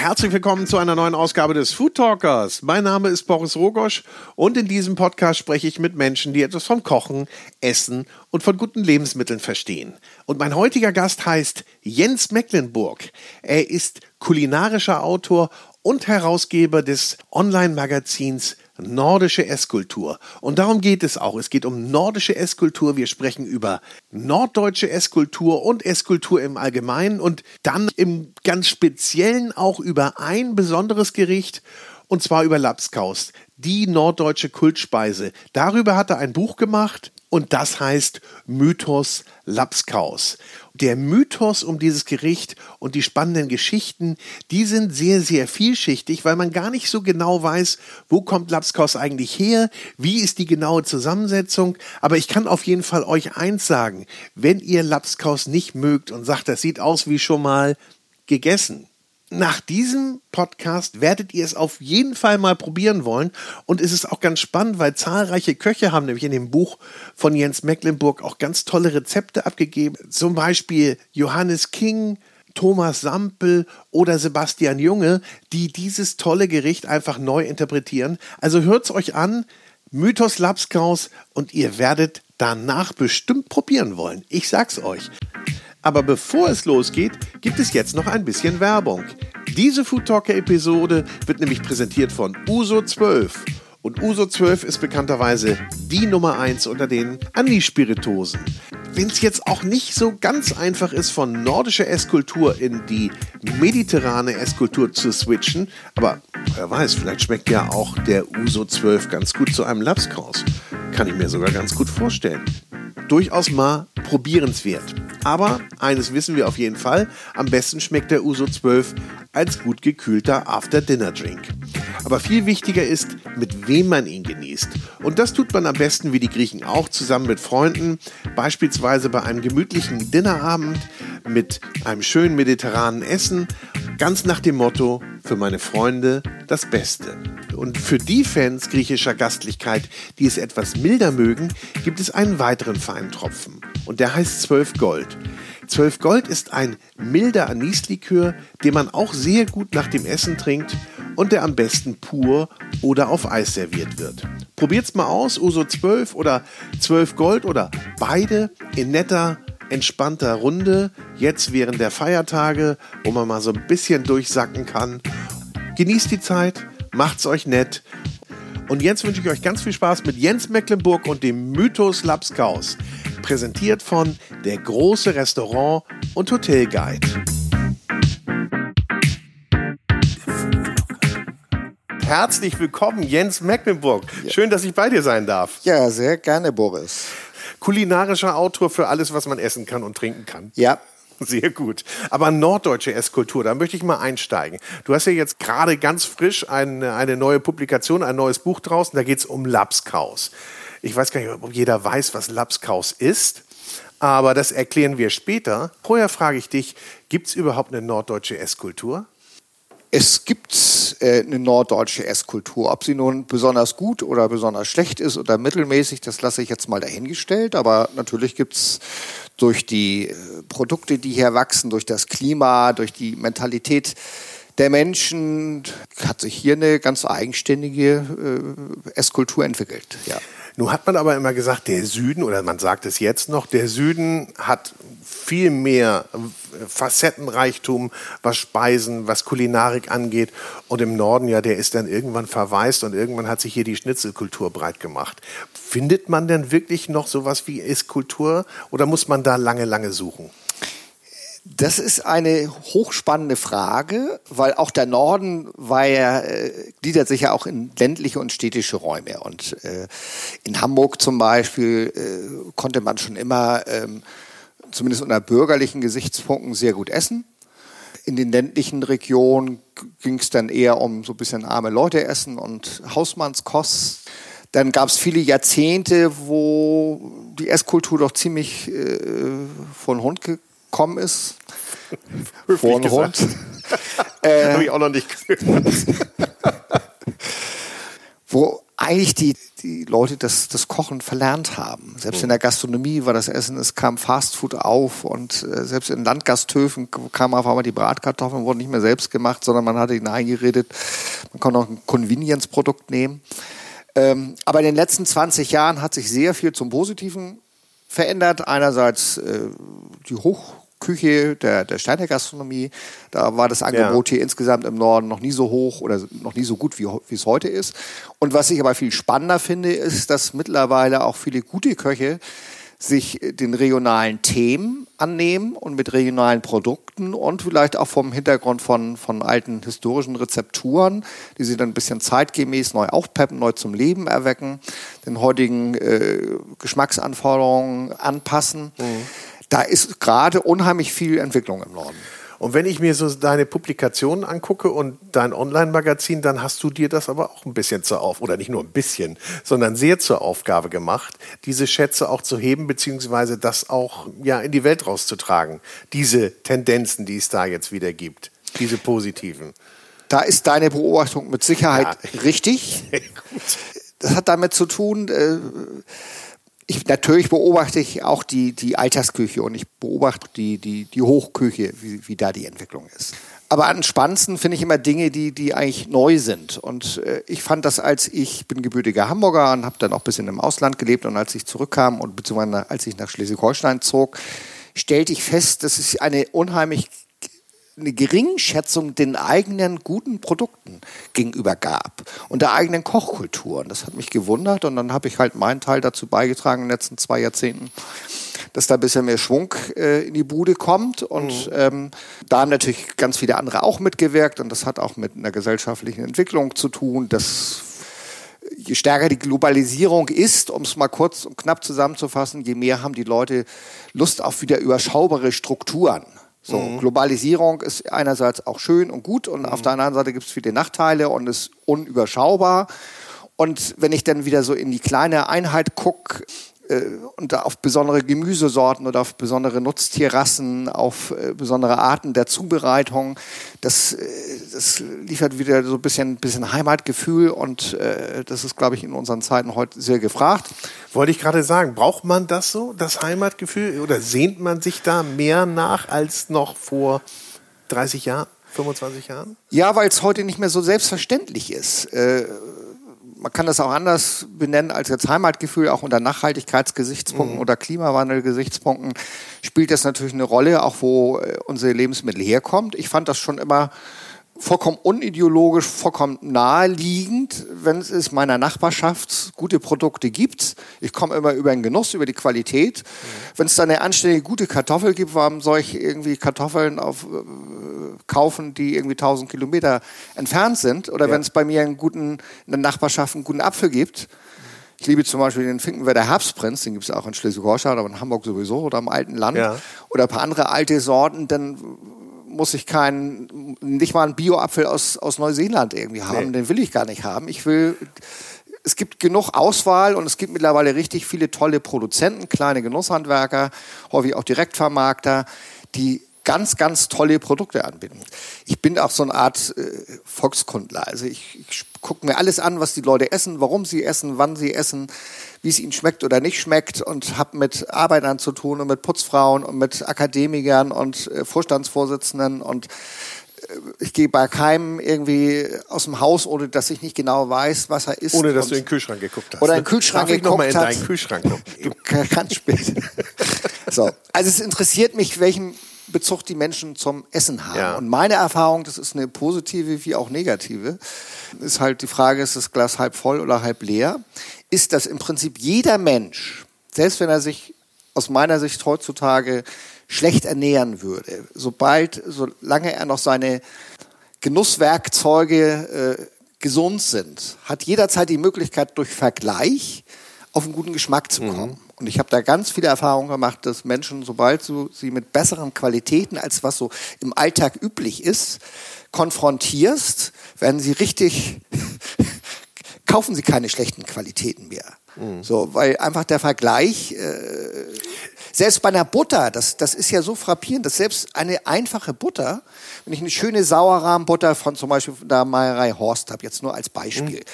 Herzlich willkommen zu einer neuen Ausgabe des Food Talkers. Mein Name ist Boris Rogosch und in diesem Podcast spreche ich mit Menschen, die etwas vom Kochen, Essen und von guten Lebensmitteln verstehen. Und mein heutiger Gast heißt Jens Mecklenburg. Er ist kulinarischer Autor und Herausgeber des Online-Magazins nordische Esskultur. Und darum geht es auch. Es geht um nordische Esskultur. Wir sprechen über norddeutsche Esskultur und Esskultur im Allgemeinen und dann im ganz Speziellen auch über ein besonderes Gericht und zwar über Lapskaus, die norddeutsche Kultspeise. Darüber hat er ein Buch gemacht und das heißt Mythos Lapskaus. Der Mythos um dieses Gericht und die spannenden Geschichten, die sind sehr, sehr vielschichtig, weil man gar nicht so genau weiß, wo kommt Lapskaus eigentlich her, wie ist die genaue Zusammensetzung. Aber ich kann auf jeden Fall euch eins sagen, wenn ihr Lapskaus nicht mögt und sagt, das sieht aus wie schon mal gegessen, nach diesem Podcast werdet ihr es auf jeden Fall mal probieren wollen. Und es ist auch ganz spannend, weil zahlreiche Köche haben nämlich in dem Buch von Jens Mecklenburg auch ganz tolle Rezepte abgegeben. Zum Beispiel Johannes King, Thomas Sampel oder Sebastian Junge, die dieses tolle Gericht einfach neu interpretieren. Also hört es euch an, Mythos Lapskaus, und ihr werdet danach bestimmt probieren wollen. Ich sag's euch. Aber bevor es losgeht, gibt es jetzt noch ein bisschen Werbung. Diese Food Talker Episode wird nämlich präsentiert von Uso 12. Und Uso 12 ist bekannterweise die Nummer 1 unter den Andi-Spiritosen. Wenn es jetzt auch nicht so ganz einfach ist, von nordischer Esskultur in die mediterrane Esskultur zu switchen, aber wer weiß, vielleicht schmeckt ja auch der Uso 12 ganz gut zu einem Lapskaus. Kann ich mir sogar ganz gut vorstellen. Durchaus mal probierenswert. Aber eines wissen wir auf jeden Fall, am besten schmeckt der Uso 12 als gut gekühlter After-Dinner-Drink. Aber viel wichtiger ist, mit wem man ihn genießt. Und das tut man am besten wie die Griechen auch zusammen mit Freunden, beispielsweise bei einem gemütlichen Dinnerabend mit einem schönen mediterranen Essen, ganz nach dem Motto, für meine Freunde das Beste. Und für die Fans griechischer Gastlichkeit, die es etwas milder mögen, gibt es einen weiteren feinen Tropfen. Und der heißt 12 Gold. 12 Gold ist ein milder Anislikör, den man auch sehr gut nach dem Essen trinkt und der am besten pur oder auf Eis serviert wird. Probiert's mal aus, Uso 12 oder 12 Gold oder beide in netter, entspannter Runde, jetzt während der Feiertage, wo man mal so ein bisschen durchsacken kann. Genießt die Zeit, macht's euch nett. Und jetzt wünsche ich euch ganz viel Spaß mit Jens Mecklenburg und dem Mythos Lapskaus. Präsentiert von der große Restaurant und Hotelguide. Herzlich willkommen, Jens Mecklenburg. Schön, dass ich bei dir sein darf. Ja, sehr gerne, Boris. Kulinarischer Autor für alles, was man essen kann und trinken kann. Ja, Sehr gut. Aber norddeutsche Esskultur, da möchte ich mal einsteigen. Du hast ja jetzt gerade ganz frisch eine, eine neue Publikation, ein neues Buch draußen, da geht es um Lapskaus. Ich weiß gar nicht, ob jeder weiß, was Lapskaus ist, aber das erklären wir später. Vorher frage ich dich, gibt es überhaupt eine norddeutsche Esskultur? Es gibt äh, eine norddeutsche Esskultur. Ob sie nun besonders gut oder besonders schlecht ist oder mittelmäßig, das lasse ich jetzt mal dahingestellt. Aber natürlich gibt es durch die äh, Produkte, die hier wachsen, durch das Klima, durch die Mentalität der Menschen, hat sich hier eine ganz eigenständige äh, Esskultur entwickelt. Ja. Nun hat man aber immer gesagt, der Süden, oder man sagt es jetzt noch, der Süden hat viel mehr Facettenreichtum, was Speisen, was Kulinarik angeht. Und im Norden, ja, der ist dann irgendwann verwaist und irgendwann hat sich hier die Schnitzelkultur breit gemacht. Findet man denn wirklich noch sowas wie Esskultur oder muss man da lange, lange suchen? Das ist eine hochspannende Frage, weil auch der Norden war ja, äh, gliedert sich ja auch in ländliche und städtische Räume. Und äh, in Hamburg zum Beispiel äh, konnte man schon immer, ähm, zumindest unter bürgerlichen Gesichtspunkten, sehr gut essen. In den ländlichen Regionen ging es dann eher um so ein bisschen arme Leute essen und Hausmannskost. Dann gab es viele Jahrzehnte, wo die Esskultur doch ziemlich äh, von Hund gekommen ist. Vor dem Hund. äh, Habe ich auch noch nicht gehört. wo eigentlich die, die Leute das, das Kochen verlernt haben. Selbst in der Gastronomie war das Essen, es kam Fastfood auf und äh, selbst in Landgasthöfen kamen auf einmal die Bratkartoffeln, wurden nicht mehr selbst gemacht, sondern man hatte ihnen eingeredet, man konnte auch ein Convenience-Produkt nehmen. Ähm, aber in den letzten 20 Jahren hat sich sehr viel zum Positiven verändert. Einerseits äh, die Hoch Küche der, der Steiner Gastronomie. Da war das Angebot ja. hier insgesamt im Norden noch nie so hoch oder noch nie so gut, wie, wie es heute ist. Und was ich aber viel spannender finde, ist, dass mittlerweile auch viele gute Köche sich den regionalen Themen annehmen und mit regionalen Produkten und vielleicht auch vom Hintergrund von, von alten historischen Rezepturen, die sie dann ein bisschen zeitgemäß neu aufpeppen, neu zum Leben erwecken, den heutigen äh, Geschmacksanforderungen anpassen. Mhm da ist gerade unheimlich viel Entwicklung im Norden. Und wenn ich mir so deine Publikationen angucke und dein Online-Magazin, dann hast du dir das aber auch ein bisschen zur Aufgabe, oder nicht nur ein bisschen, sondern sehr zur Aufgabe gemacht, diese Schätze auch zu heben, beziehungsweise das auch ja, in die Welt rauszutragen. Diese Tendenzen, die es da jetzt wieder gibt, diese positiven. Da ist deine Beobachtung mit Sicherheit ja. richtig. Das hat damit zu tun, äh, ich, natürlich beobachte ich auch die, die Altersküche und ich beobachte die, die, die Hochküche, wie, wie da die Entwicklung ist. Aber am spannendsten finde ich immer Dinge, die, die eigentlich neu sind. Und äh, ich fand das, als ich bin gebürtiger Hamburger und habe dann auch ein bisschen im Ausland gelebt und als ich zurückkam und beziehungsweise als ich nach Schleswig-Holstein zog, stellte ich fest, dass es eine unheimlich eine Geringschätzung den eigenen guten Produkten gegenüber gab und der eigenen Kochkultur. Und das hat mich gewundert und dann habe ich halt meinen Teil dazu beigetragen in den letzten zwei Jahrzehnten, dass da ein bisschen mehr Schwung äh, in die Bude kommt. Und mhm. ähm, da haben natürlich ganz viele andere auch mitgewirkt und das hat auch mit einer gesellschaftlichen Entwicklung zu tun, dass je stärker die Globalisierung ist, um es mal kurz und knapp zusammenzufassen, je mehr haben die Leute Lust auf wieder überschaubare Strukturen. So, mhm. Globalisierung ist einerseits auch schön und gut und mhm. auf der anderen Seite gibt es viele Nachteile und ist unüberschaubar. Und wenn ich dann wieder so in die kleine Einheit gucke, und auf besondere Gemüsesorten oder auf besondere Nutztierrassen, auf äh, besondere Arten der Zubereitung. Das, äh, das liefert wieder so ein bisschen, bisschen Heimatgefühl und äh, das ist, glaube ich, in unseren Zeiten heute sehr gefragt. Wollte ich gerade sagen, braucht man das so, das Heimatgefühl, oder sehnt man sich da mehr nach als noch vor 30 Jahren? 25 Jahren? Ja, weil es heute nicht mehr so selbstverständlich ist. Äh, man kann das auch anders benennen als jetzt Heimatgefühl, auch unter Nachhaltigkeitsgesichtspunkten mhm. oder Klimawandelgesichtspunkten spielt das natürlich eine Rolle, auch wo äh, unsere Lebensmittel herkommt. Ich fand das schon immer vollkommen unideologisch, vollkommen naheliegend, wenn es meiner Nachbarschaft gute Produkte gibt. Ich komme immer über den Genuss, über die Qualität. Mhm. Wenn es da eine anständige, gute Kartoffel gibt, warum soll ich irgendwie Kartoffeln auf, äh, kaufen, die irgendwie 1000 Kilometer entfernt sind? Oder ja. wenn es bei mir einen guten, in der Nachbarschaft einen guten Apfel gibt. Ich liebe zum Beispiel den Finkenwerder Herbstprinz, den gibt es auch in Schleswig-Holstein, aber in Hamburg sowieso oder im alten Land. Ja. Oder ein paar andere alte Sorten, dann muss ich keinen, nicht mal einen Bio-Apfel aus, aus Neuseeland irgendwie haben. Nee. Den will ich gar nicht haben. Ich will, es gibt genug Auswahl und es gibt mittlerweile richtig viele tolle Produzenten, kleine Genusshandwerker, häufig auch Direktvermarkter, die ganz, ganz tolle Produkte anbieten. Ich bin auch so eine Art äh, Volkskundler. Also ich, ich gucke mir alles an, was die Leute essen, warum sie essen, wann sie essen wie es ihnen schmeckt oder nicht schmeckt und habe mit Arbeitern zu tun und mit Putzfrauen und mit Akademikern und äh, Vorstandsvorsitzenden und äh, ich gehe bei keinem irgendwie aus dem Haus, ohne dass ich nicht genau weiß, was er ist. Ohne dass du in den Kühlschrank geguckt hast. Oder in den ne? Kühlschrank Darf geguckt ich noch mal in deinen Kühlschrank gucken? Du kannst später. so. Also es interessiert mich, welchen Bezug die Menschen zum Essen haben. Ja. Und meine Erfahrung, das ist eine positive wie auch negative, ist halt die Frage, ist das Glas halb voll oder halb leer? Ist, dass im Prinzip jeder Mensch, selbst wenn er sich aus meiner Sicht heutzutage schlecht ernähren würde, sobald, solange er noch seine Genusswerkzeuge äh, gesund sind, hat jederzeit die Möglichkeit, durch Vergleich auf einen guten Geschmack zu kommen. Mhm. Und ich habe da ganz viele Erfahrungen gemacht, dass Menschen, sobald du sie mit besseren Qualitäten, als was so im Alltag üblich ist, konfrontierst, werden sie richtig, kaufen sie keine schlechten Qualitäten mehr. Mhm. So, weil einfach der Vergleich, äh, selbst bei einer Butter, das, das ist ja so frappierend, dass selbst eine einfache Butter, wenn ich eine schöne Sauerrahmbutter von zum Beispiel der Meierei Horst habe, jetzt nur als Beispiel, mhm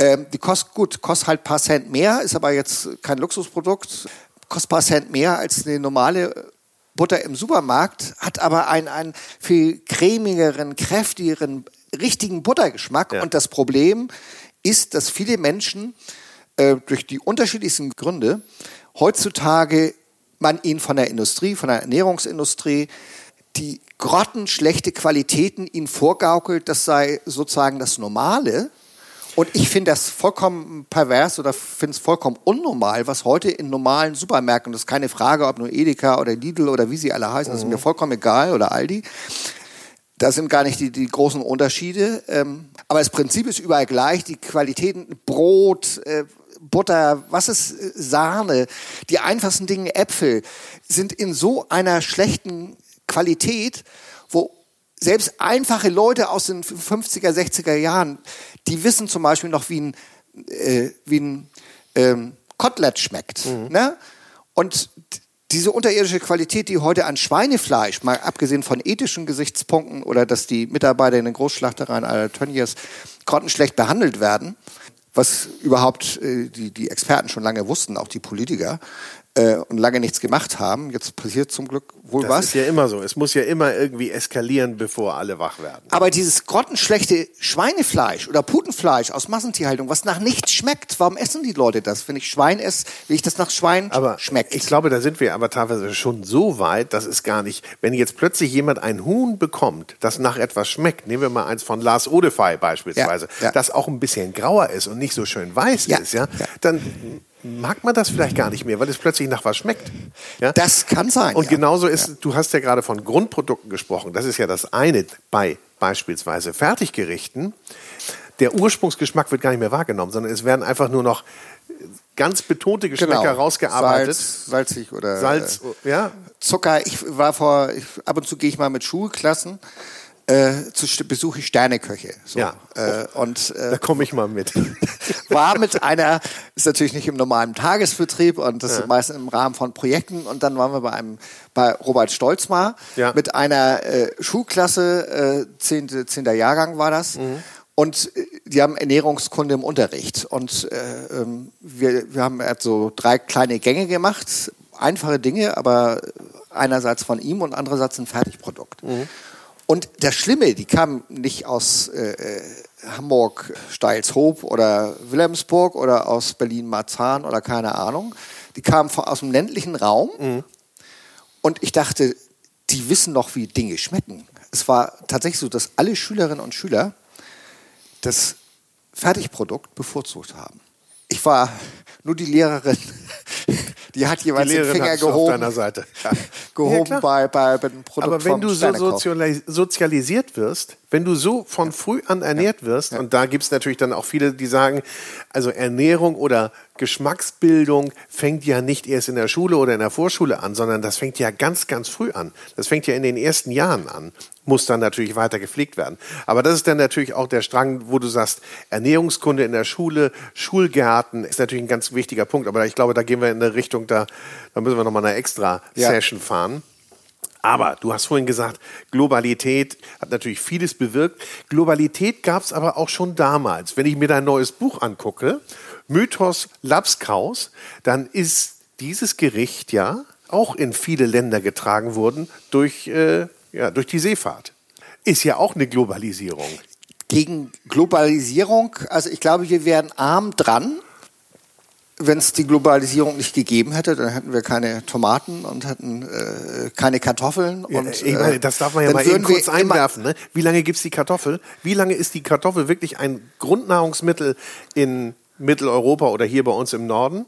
Ähm, die kostet gut, kostet halt ein paar Cent mehr, ist aber jetzt kein Luxusprodukt, kostet ein paar Cent mehr als eine normale Butter im Supermarkt, hat aber einen, einen viel cremigeren, kräftigeren, richtigen Buttergeschmack. Ja. Und das Problem ist, dass viele Menschen äh, durch die unterschiedlichsten Gründe heutzutage man ihnen von der Industrie, von der Ernährungsindustrie, die grottenschlechte Qualitäten ihnen vorgaukelt, das sei sozusagen das Normale. Und ich finde das vollkommen pervers oder finde es vollkommen unnormal, was heute in normalen Supermärkten, das ist keine Frage, ob nur Edeka oder Lidl oder wie sie alle heißen, das ist mir mhm. vollkommen egal, oder Aldi. Da sind gar nicht die, die großen Unterschiede. Ähm, aber das Prinzip ist überall gleich. Die Qualitäten, Brot, äh, Butter, was ist äh, Sahne, die einfachsten Dinge, Äpfel, sind in so einer schlechten Qualität, wo selbst einfache Leute aus den 50er, 60er Jahren, die wissen zum Beispiel noch, wie ein, äh, wie ein ähm, Kotelett schmeckt. Mhm. Ne? Und diese unterirdische Qualität, die heute an Schweinefleisch, mal abgesehen von ethischen Gesichtspunkten oder dass die Mitarbeiter in den Großschlachtereien aller Tönnies grottenschlecht behandelt werden, was überhaupt äh, die, die Experten schon lange wussten, auch die Politiker, äh, und lange nichts gemacht haben. Jetzt passiert zum Glück wohl das was. Das ist ja immer so. Es muss ja immer irgendwie eskalieren, bevor alle wach werden. Aber dieses grottenschlechte Schweinefleisch oder Putenfleisch aus Massentierhaltung, was nach nichts schmeckt, warum essen die Leute das? Wenn ich Schwein esse, will ich das nach Schwein aber schmeckt. Ich glaube, da sind wir aber teilweise schon so weit, dass es gar nicht, wenn jetzt plötzlich jemand ein Huhn bekommt, das nach etwas schmeckt, nehmen wir mal eins von Lars Odefey beispielsweise, ja, ja. das auch ein bisschen grauer ist und nicht so schön weiß ja, ist, ja, dann mag man das vielleicht gar nicht mehr, weil es plötzlich nach was schmeckt. Ja? Das kann sein. Und ja. genauso ist, ja. du hast ja gerade von Grundprodukten gesprochen. Das ist ja das eine bei beispielsweise Fertiggerichten. Der Ursprungsgeschmack wird gar nicht mehr wahrgenommen, sondern es werden einfach nur noch ganz betonte Geschmäcker genau. rausgearbeitet. Salz, salzig oder Salz, äh, ja. Zucker. Ich war vor, ich, ab und zu gehe ich mal mit Schulklassen äh, zu, besuche ich Sterneköche. So. Ja. Äh, und, äh, da komme ich mal mit. war mit einer, ist natürlich nicht im normalen Tagesbetrieb und das ja. ist meistens im Rahmen von Projekten. Und dann waren wir bei einem, bei Robert Stolzmar ja. mit einer äh, Schulklasse, äh, 10. 10. Jahrgang war das. Mhm. Und äh, die haben Ernährungskunde im Unterricht. Und äh, ähm, wir, wir haben so drei kleine Gänge gemacht, einfache Dinge, aber einerseits von ihm und andererseits ein Fertigprodukt. Mhm. Und das Schlimme, die kamen nicht aus äh, äh Hamburg, Steilshoop oder Wilhelmsburg oder aus Berlin-Marzahn oder keine Ahnung. Die kamen von, aus dem ländlichen Raum. Mhm. Und ich dachte, die wissen noch, wie Dinge schmecken. Es war tatsächlich so, dass alle Schülerinnen und Schüler das Fertigprodukt bevorzugt haben. Ich war nur die Lehrerin die hat jeweils den Finger gehoben. Ja. gehoben ja, bei, bei, bei dem Produkt Aber wenn du so sozialisiert wirst, wenn du so von früh an ernährt wirst, und da gibt es natürlich dann auch viele, die sagen, also Ernährung oder Geschmacksbildung fängt ja nicht erst in der Schule oder in der Vorschule an, sondern das fängt ja ganz, ganz früh an. Das fängt ja in den ersten Jahren an, muss dann natürlich weiter gepflegt werden. Aber das ist dann natürlich auch der Strang, wo du sagst, Ernährungskunde in der Schule, Schulgärten ist natürlich ein ganz wichtiger Punkt. Aber ich glaube, da gehen wir in eine Richtung, da, da müssen wir nochmal eine extra ja. Session fahren. Aber du hast vorhin gesagt, Globalität hat natürlich vieles bewirkt. Globalität gab es aber auch schon damals. Wenn ich mir dein neues Buch angucke, Mythos Lapskaus, dann ist dieses Gericht ja auch in viele Länder getragen worden durch, äh, ja, durch die Seefahrt. Ist ja auch eine Globalisierung. Gegen Globalisierung, also ich glaube, wir wären arm dran, wenn es die Globalisierung nicht gegeben hätte, dann hätten wir keine Tomaten und hätten äh, keine Kartoffeln. Ja, und, ich meine, das darf man ja mal eben kurz einwerfen. Ne? Wie lange gibt es die Kartoffel? Wie lange ist die Kartoffel wirklich ein Grundnahrungsmittel in Mitteleuropa oder hier bei uns im Norden?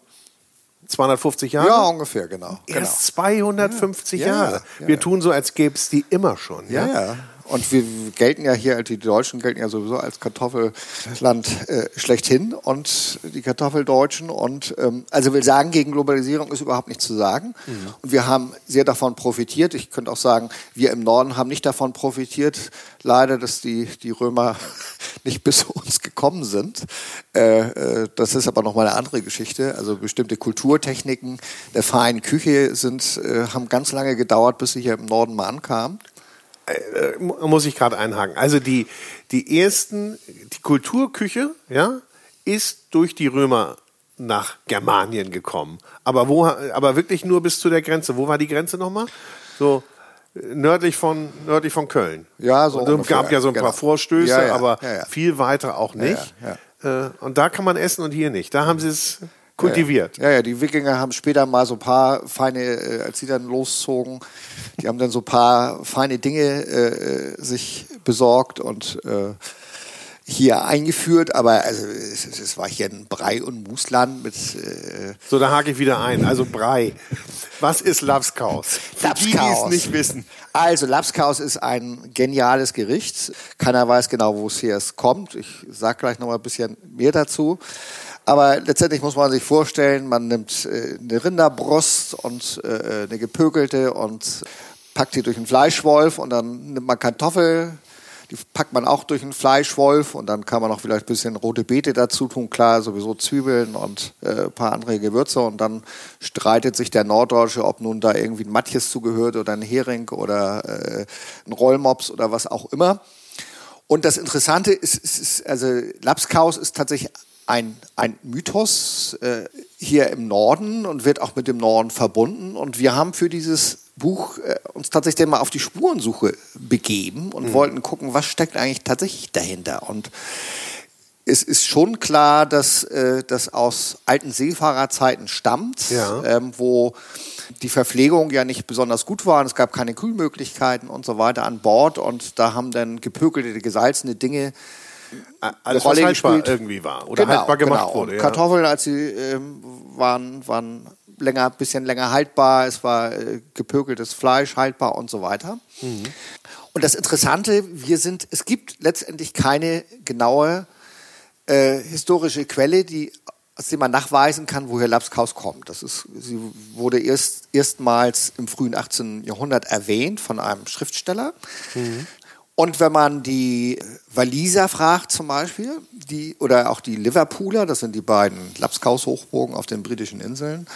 250 Jahre? Ja, ungefähr, genau. Erst 250 ja. Jahre. Wir tun so, als gäbe es die immer schon. Ja, ja. Und wir gelten ja hier, die Deutschen gelten ja sowieso als Kartoffelland äh, schlechthin und die Kartoffeldeutschen. Und ähm, also will sagen, gegen Globalisierung ist überhaupt nichts zu sagen. Mhm. Und wir haben sehr davon profitiert. Ich könnte auch sagen, wir im Norden haben nicht davon profitiert, leider, dass die, die Römer nicht bis zu uns gekommen sind. Äh, äh, das ist aber nochmal eine andere Geschichte. Also bestimmte Kulturtechniken der feinen Küche sind, äh, haben ganz lange gedauert, bis sie hier im Norden mal ankamen. Äh, muss ich gerade einhaken. Also die, die ersten, die Kulturküche, ja, ist durch die Römer nach Germanien gekommen. Aber wo, aber wirklich nur bis zu der Grenze. Wo war die Grenze nochmal? So nördlich von, nördlich von Köln. Ja, so. Es gab ja so ein genau. paar Vorstöße, ja, ja, aber ja, viel weiter auch nicht. Äh, und da kann man essen und hier nicht. Da haben sie es kultiviert. Ja, ja, die Wikinger haben später mal so ein paar feine, äh, als sie dann loszogen, die haben dann so ein paar feine Dinge äh, sich besorgt und äh, hier eingeführt, aber also es, es, war hier ein Brei- und Musland mit. Äh so, da hake ich wieder ein. Also Brei. Was ist Lapskaus? Lapskaus. Die, die es nicht wissen. Also Lapskaus ist ein geniales Gericht. Keiner weiß genau, wo es hier kommt. Ich sage gleich noch mal ein bisschen mehr dazu. Aber letztendlich muss man sich vorstellen, man nimmt äh, eine Rinderbrust und äh, eine gepökelte und packt die durch einen Fleischwolf und dann nimmt man Kartoffel, die packt man auch durch einen Fleischwolf und dann kann man noch vielleicht ein bisschen rote Beete dazu tun, klar, sowieso Zwiebeln und äh, ein paar andere Gewürze und dann streitet sich der Norddeutsche, ob nun da irgendwie ein Matjes zugehört oder ein Hering oder ein Rollmops oder was auch immer. Und das Interessante ist, ist, ist also Lapskaus ist tatsächlich ein, ein Mythos äh, hier im Norden und wird auch mit dem Norden verbunden. Und wir haben für dieses Buch äh, uns tatsächlich mal auf die Spurensuche begeben und mhm. wollten gucken, was steckt eigentlich tatsächlich dahinter. Und es ist schon klar, dass äh, das aus alten Seefahrerzeiten stammt, ja. ähm, wo die Verpflegung ja nicht besonders gut war. Es gab keine Kühlmöglichkeiten und so weiter an Bord. Und da haben dann gepökelte, gesalzene Dinge alles, Rolle was haltbar gespielt. irgendwie war oder genau, haltbar gemacht genau. wurde. Ja. Kartoffeln, als sie ähm, waren, waren länger, bisschen länger haltbar, es war äh, gepökeltes Fleisch haltbar und so weiter. Mhm. Und das Interessante, wir sind, es gibt letztendlich keine genaue äh, historische Quelle, die aus dem man nachweisen kann, woher Lapskaus kommt. Das ist, sie wurde erst, erstmals im frühen 18. Jahrhundert erwähnt von einem Schriftsteller. Mhm. Und wenn man die Waliser fragt zum Beispiel, die, oder auch die Liverpooler, das sind die beiden Lapskaus-Hochburgen auf den britischen Inseln,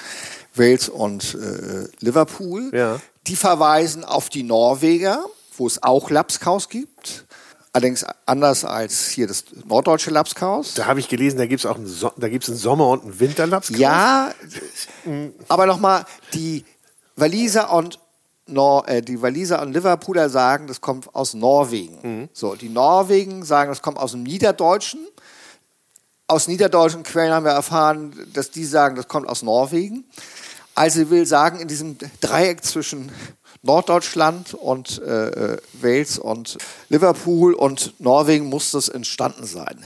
Wales und äh, Liverpool, ja. die verweisen auf die Norweger, wo es auch Lapskaus gibt. Allerdings anders als hier das norddeutsche Lapskaus. Da habe ich gelesen, da gibt es auch einen, so da gibt's einen Sommer- und einen Winterlapskaus. Ja, aber nochmal, die Waliser und Nor äh, die Waliser und Liverpooler sagen, das kommt aus Norwegen. Mhm. So, die Norwegen sagen, das kommt aus dem Niederdeutschen. Aus niederdeutschen Quellen haben wir erfahren, dass die sagen, das kommt aus Norwegen. Also will sagen, in diesem Dreieck zwischen Norddeutschland und äh, äh Wales und Liverpool und Norwegen muss das entstanden sein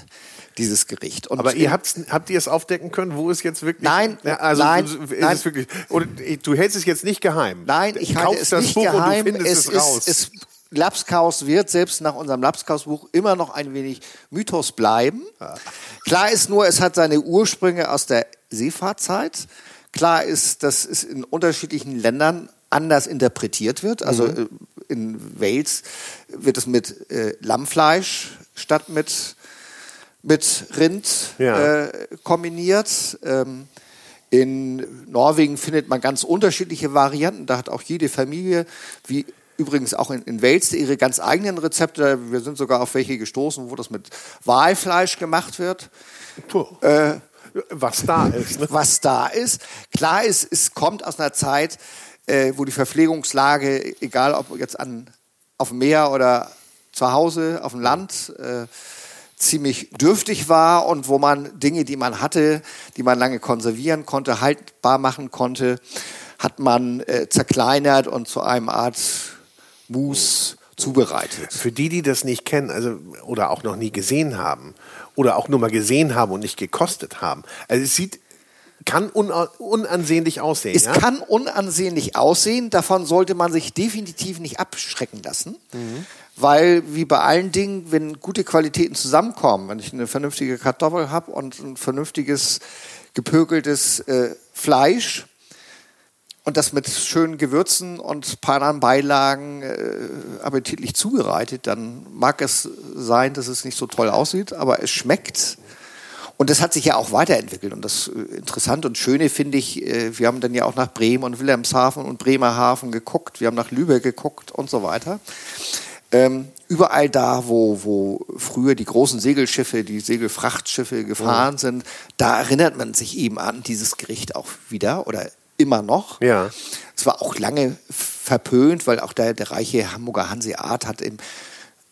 dieses Gericht. Und Aber ihr habt, habt ihr es aufdecken können, wo es jetzt wirklich... Nein, ja, also nein, ist nein. Es wirklich, oder, du hältst es jetzt nicht geheim. Nein, ich halte es nicht geheim. es, es raus. Ist, es, Lapskaus wird selbst nach unserem Lapskaus-Buch immer noch ein wenig Mythos bleiben. Ja. Klar ist nur, es hat seine Ursprünge aus der Seefahrtzeit. Klar ist, dass es in unterschiedlichen Ländern anders interpretiert wird. Also mhm. Äh, in Wales wird es mit äh, Lammfleisch statt mit mit Rind ja. äh, kombiniert. Ähm, in Norwegen findet man ganz unterschiedliche Varianten. Da hat auch jede Familie, wie übrigens auch in, in Wales, ihre ganz eigenen Rezepte. Wir sind sogar auf welche gestoßen, wo das mit Walfleisch gemacht wird. Äh, was da ist. Ne? Was da ist. Klar ist, es kommt aus einer Zeit, äh, wo die Verpflegungslage, egal ob jetzt an, auf dem Meer oder zu Hause, auf dem Land, äh, ziemlich dürftig war und wo man Dinge, die man hatte, die man lange konservieren konnte, haltbar machen konnte, hat man äh, zerkleinert und zu einem Art Mousse zubereitet. Für die, die das nicht kennen, also oder auch noch nie gesehen haben oder auch nur mal gesehen haben und nicht gekostet haben, also es sieht kann un unansehnlich aussehen. Es ja? kann unansehnlich aussehen. Davon sollte man sich definitiv nicht abschrecken lassen. Mhm weil wie bei allen Dingen, wenn gute Qualitäten zusammenkommen, wenn ich eine vernünftige Kartoffel habe und ein vernünftiges gepökeltes äh, Fleisch und das mit schönen Gewürzen und paar Beilagen äh, appetitlich zubereitet, dann mag es sein, dass es nicht so toll aussieht, aber es schmeckt. Und das hat sich ja auch weiterentwickelt. Und das äh, Interessante und Schöne finde ich, äh, wir haben dann ja auch nach Bremen und Wilhelmshaven und Bremerhaven geguckt, wir haben nach Lübeck geguckt und so weiter. Ähm, überall da, wo, wo früher die großen Segelschiffe, die Segelfrachtschiffe gefahren mhm. sind, da erinnert man sich eben an dieses Gericht auch wieder oder immer noch. Ja. Es war auch lange verpönt, weil auch der, der reiche Hamburger Hanseat hat im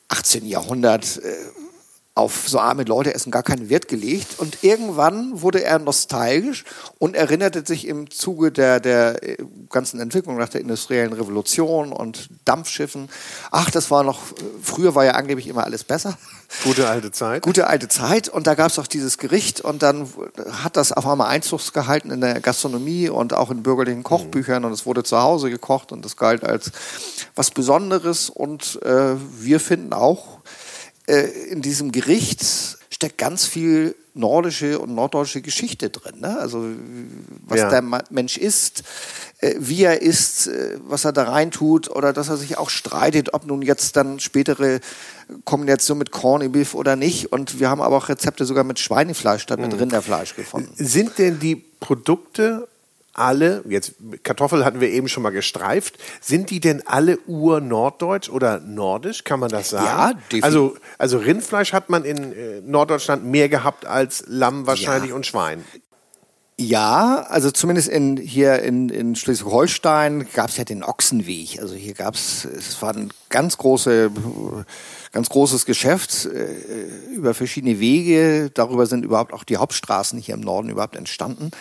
18. Jahrhundert äh, auf so arme Leute essen gar keinen Wert gelegt. Und irgendwann wurde er nostalgisch und erinnerte sich im Zuge der, der äh, ganzen Entwicklung nach der industriellen Revolution und Dampfschiffen, ach, das war noch, früher war ja angeblich immer alles besser. Gute alte Zeit. Gute alte Zeit. Und da gab es auch dieses Gericht und dann hat das auf einmal Einzug gehalten in der Gastronomie und auch in bürgerlichen Kochbüchern und es wurde zu Hause gekocht und das galt als was Besonderes und äh, wir finden auch, äh, in diesem Gericht steckt ganz viel nordische und norddeutsche Geschichte drin. Ne? Also was ja. der Mensch ist, äh, wie er ist, äh, was er da rein tut oder dass er sich auch streitet, ob nun jetzt dann spätere Kombination mit Corned Beef oder nicht. Und wir haben aber auch Rezepte sogar mit Schweinefleisch statt mit mhm. Rinderfleisch gefunden. Sind denn die Produkte alle, jetzt Kartoffel hatten wir eben schon mal gestreift, sind die denn alle ur-norddeutsch oder nordisch, kann man das sagen? Ja, definitiv. Also, also Rindfleisch hat man in äh, Norddeutschland mehr gehabt als Lamm wahrscheinlich ja. und Schwein. Ja, also zumindest in, hier in, in Schleswig-Holstein gab es ja den Ochsenweg. Also hier gab es, es war ein ganz große ganz großes Geschäft äh, über verschiedene Wege. Darüber sind überhaupt auch die Hauptstraßen hier im Norden überhaupt entstanden.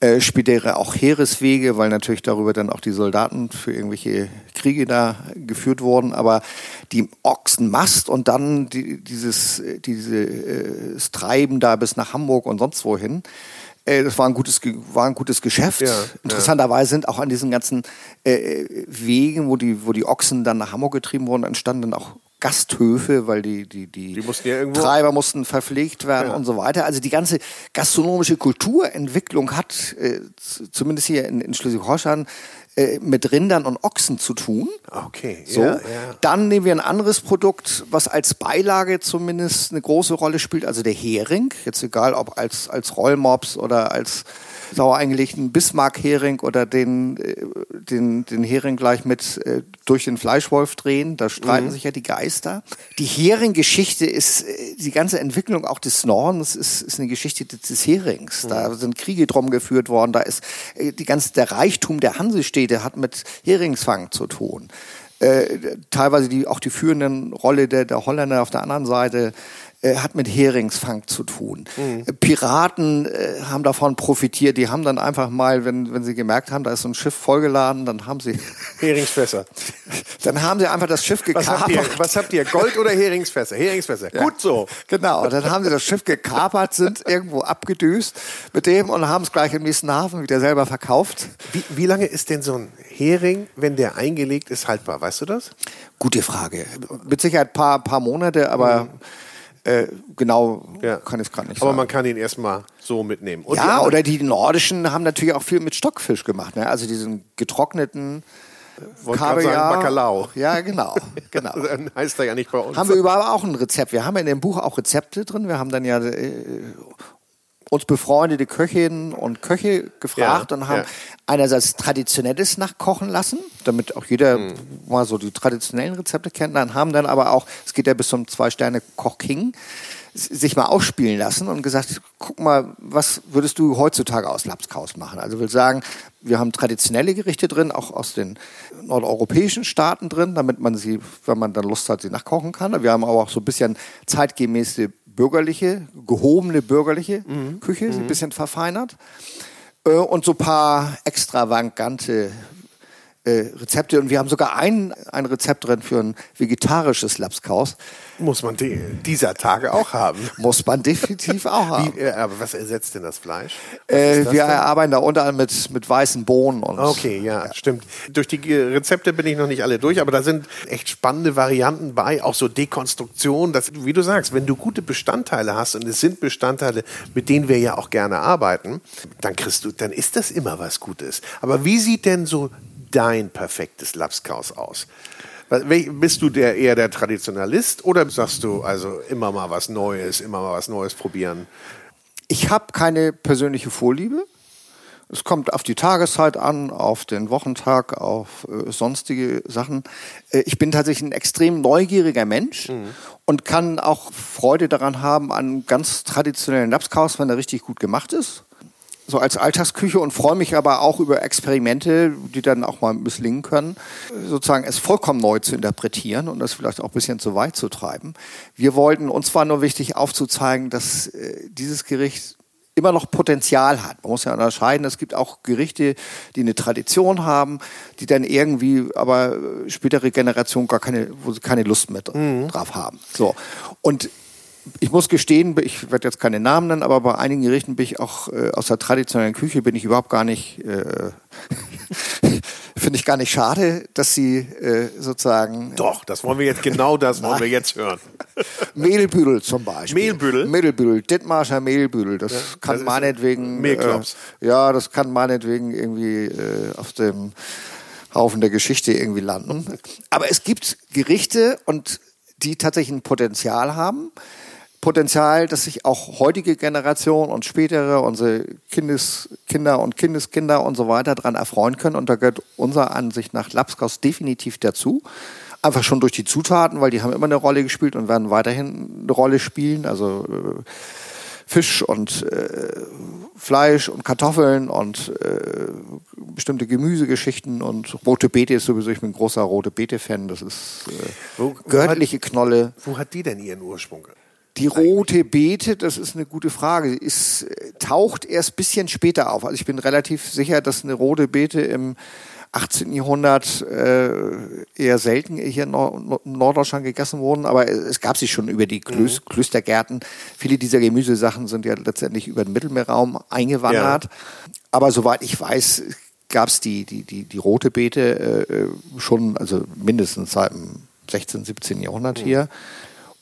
Äh, spätere auch Heereswege, weil natürlich darüber dann auch die Soldaten für irgendwelche Kriege da geführt wurden. Aber die Ochsenmast und dann die, dieses, dieses äh, Treiben da bis nach Hamburg und sonst wohin äh, das war ein gutes, war ein gutes Geschäft. Ja, Interessanterweise sind auch an diesen ganzen äh, Wegen, wo die, wo die Ochsen dann nach Hamburg getrieben wurden, entstanden dann auch Gasthöfe, weil die, die, die, die mussten ja Treiber mussten verpflegt werden ja. und so weiter. Also die ganze gastronomische Kulturentwicklung hat äh, zumindest hier in, in Schleswig-Holstein äh, mit Rindern und Ochsen zu tun. Okay. So. Ja, ja. Dann nehmen wir ein anderes Produkt, was als Beilage zumindest eine große Rolle spielt, also der Hering. Jetzt egal, ob als, als Rollmops oder als sauer eingelegten Bismarck-Hering oder den, äh, den, den Hering gleich mit äh, durch den Fleischwolf drehen. Da streiten mhm. sich ja die Geister. Die Hering-Geschichte ist, äh, die ganze Entwicklung auch des Nordens ist, ist eine Geschichte des Herings. Mhm. Da sind Kriege drum geführt worden. Da ist äh, die ganze, der Reichtum der Hansestädte hat mit Heringsfang zu tun. Äh, teilweise die, auch die führenden Rolle der, der Holländer auf der anderen Seite äh, hat mit Heringsfang zu tun. Mhm. Piraten äh, haben davon profitiert. Die haben dann einfach mal, wenn, wenn sie gemerkt haben, da ist so ein Schiff vollgeladen, dann haben sie Heringsfässer. dann haben sie einfach das Schiff gekapert. Was habt ihr? Was habt ihr? Gold oder Heringsfässer? Heringsfässer. Ja. Gut so. Genau. Dann haben sie das Schiff gekapert, sind irgendwo abgedüst mit dem und haben es gleich im nächsten Hafen wieder selber verkauft. Wie, wie lange ist denn so ein Hering, wenn der eingelegt ist, haltbar? Weißt du das? Gute Frage. Mit Sicherheit ein paar, paar Monate, aber mhm äh, genau ja. kann ich es gerade nicht Aber sagen. man kann ihn erstmal so mitnehmen. Und ja, die oder die Nordischen haben natürlich auch viel mit Stockfisch gemacht. Ne? Also diesen getrockneten Kabeljau. Bacalao. Ja, genau. genau. dann heißt er ja nicht bei uns. Haben wir überhaupt auch ein Rezept. Wir haben in dem Buch auch Rezepte drin. Wir haben dann ja äh, uns befreundete Köchinnen und Köche gefragt ja, und haben ja. einerseits traditionelles nachkochen lassen, damit auch jeder mhm. mal so die traditionellen Rezepte kennt. Dann haben dann aber auch, es geht ja bis zum Zwei-Sterne-Koch King, sich mal ausspielen lassen und gesagt, guck mal, was würdest du heutzutage aus Lapskaus machen? Also will sagen, wir haben traditionelle Gerichte drin, auch aus den nordeuropäischen Staaten drin, damit man sie, wenn man dann Lust hat, sie nachkochen kann. Wir haben aber auch so ein bisschen zeitgemäße bürgerliche, gehobene bürgerliche mhm. Küche, mhm. ein bisschen verfeinert. Äh, und so ein paar extravagante äh, Rezepte. Und wir haben sogar ein, ein Rezept drin für ein vegetarisches Lapskaus. Muss man die, dieser Tage auch haben. Muss man definitiv auch haben. Wie, äh, aber was ersetzt denn das Fleisch? Äh, das wir denn? arbeiten da unter anderem mit, mit weißen Bohnen. Und, okay, ja, ja, stimmt. Durch die Rezepte bin ich noch nicht alle durch, aber da sind echt spannende Varianten bei, auch so Dekonstruktion. Das, wie du sagst, wenn du gute Bestandteile hast, und es sind Bestandteile, mit denen wir ja auch gerne arbeiten, dann kriegst du, dann ist das immer was Gutes. Aber wie sieht denn so dein perfektes Lapskaus aus? Bist du der, eher der Traditionalist oder sagst du also immer mal was Neues, immer mal was Neues probieren? Ich habe keine persönliche Vorliebe. Es kommt auf die Tageszeit an, auf den Wochentag, auf äh, sonstige Sachen. Äh, ich bin tatsächlich ein extrem neugieriger Mensch mhm. und kann auch Freude daran haben an ganz traditionellen Lapskaus, wenn er richtig gut gemacht ist. So als Alltagsküche und freue mich aber auch über Experimente, die dann auch mal misslingen können, sozusagen es vollkommen neu zu interpretieren und das vielleicht auch ein bisschen zu weit zu treiben. Wir wollten, uns war nur wichtig aufzuzeigen, dass äh, dieses Gericht immer noch Potenzial hat. Man muss ja unterscheiden, es gibt auch Gerichte, die eine Tradition haben, die dann irgendwie aber spätere Generationen gar keine, wo sie keine Lust mehr mhm. drauf haben. So. Und ich muss gestehen, ich werde jetzt keine Namen nennen, aber bei einigen Gerichten bin ich auch äh, aus der traditionellen Küche bin ich überhaupt gar nicht, äh, finde ich gar nicht schade, dass sie äh, sozusagen. Doch, das wollen wir jetzt genau das wollen wir jetzt hören. Mehlbüdel zum Beispiel. Mehlbüdel? Mehlbüdel, Dittmarscher Mehlbüdel. Das ja, kann das meinetwegen. Mehlklops. Äh, ja, das kann meinetwegen irgendwie äh, auf dem Haufen der Geschichte irgendwie landen. Aber es gibt Gerichte und die tatsächlich ein Potenzial haben. Potenzial, dass sich auch heutige Generation und spätere, unsere Kindeskinder und Kindeskinder und so weiter daran erfreuen können. Und da gehört unserer Ansicht nach Lapskaus definitiv dazu. Einfach schon durch die Zutaten, weil die haben immer eine Rolle gespielt und werden weiterhin eine Rolle spielen. Also äh, Fisch und äh, Fleisch und Kartoffeln und äh, bestimmte Gemüsegeschichten und rote Beete ist sowieso, ich bin ein großer rote Beete-Fan. Das ist äh, wo, göttliche Knolle. Wo hat die denn ihren Ursprung? Die rote Beete, das ist eine gute Frage, ist, taucht erst ein bisschen später auf. Also ich bin relativ sicher, dass eine rote Beete im 18. Jahrhundert äh, eher selten hier in Nord Norddeutschland gegessen wurden, aber es gab sie schon über die Klös mhm. Klöstergärten. Viele dieser Gemüsesachen sind ja letztendlich über den Mittelmeerraum eingewandert. Ja. Aber soweit ich weiß, gab es die, die, die, die rote Beete äh, schon, also mindestens seit dem 16., 17. Jahrhundert mhm. hier.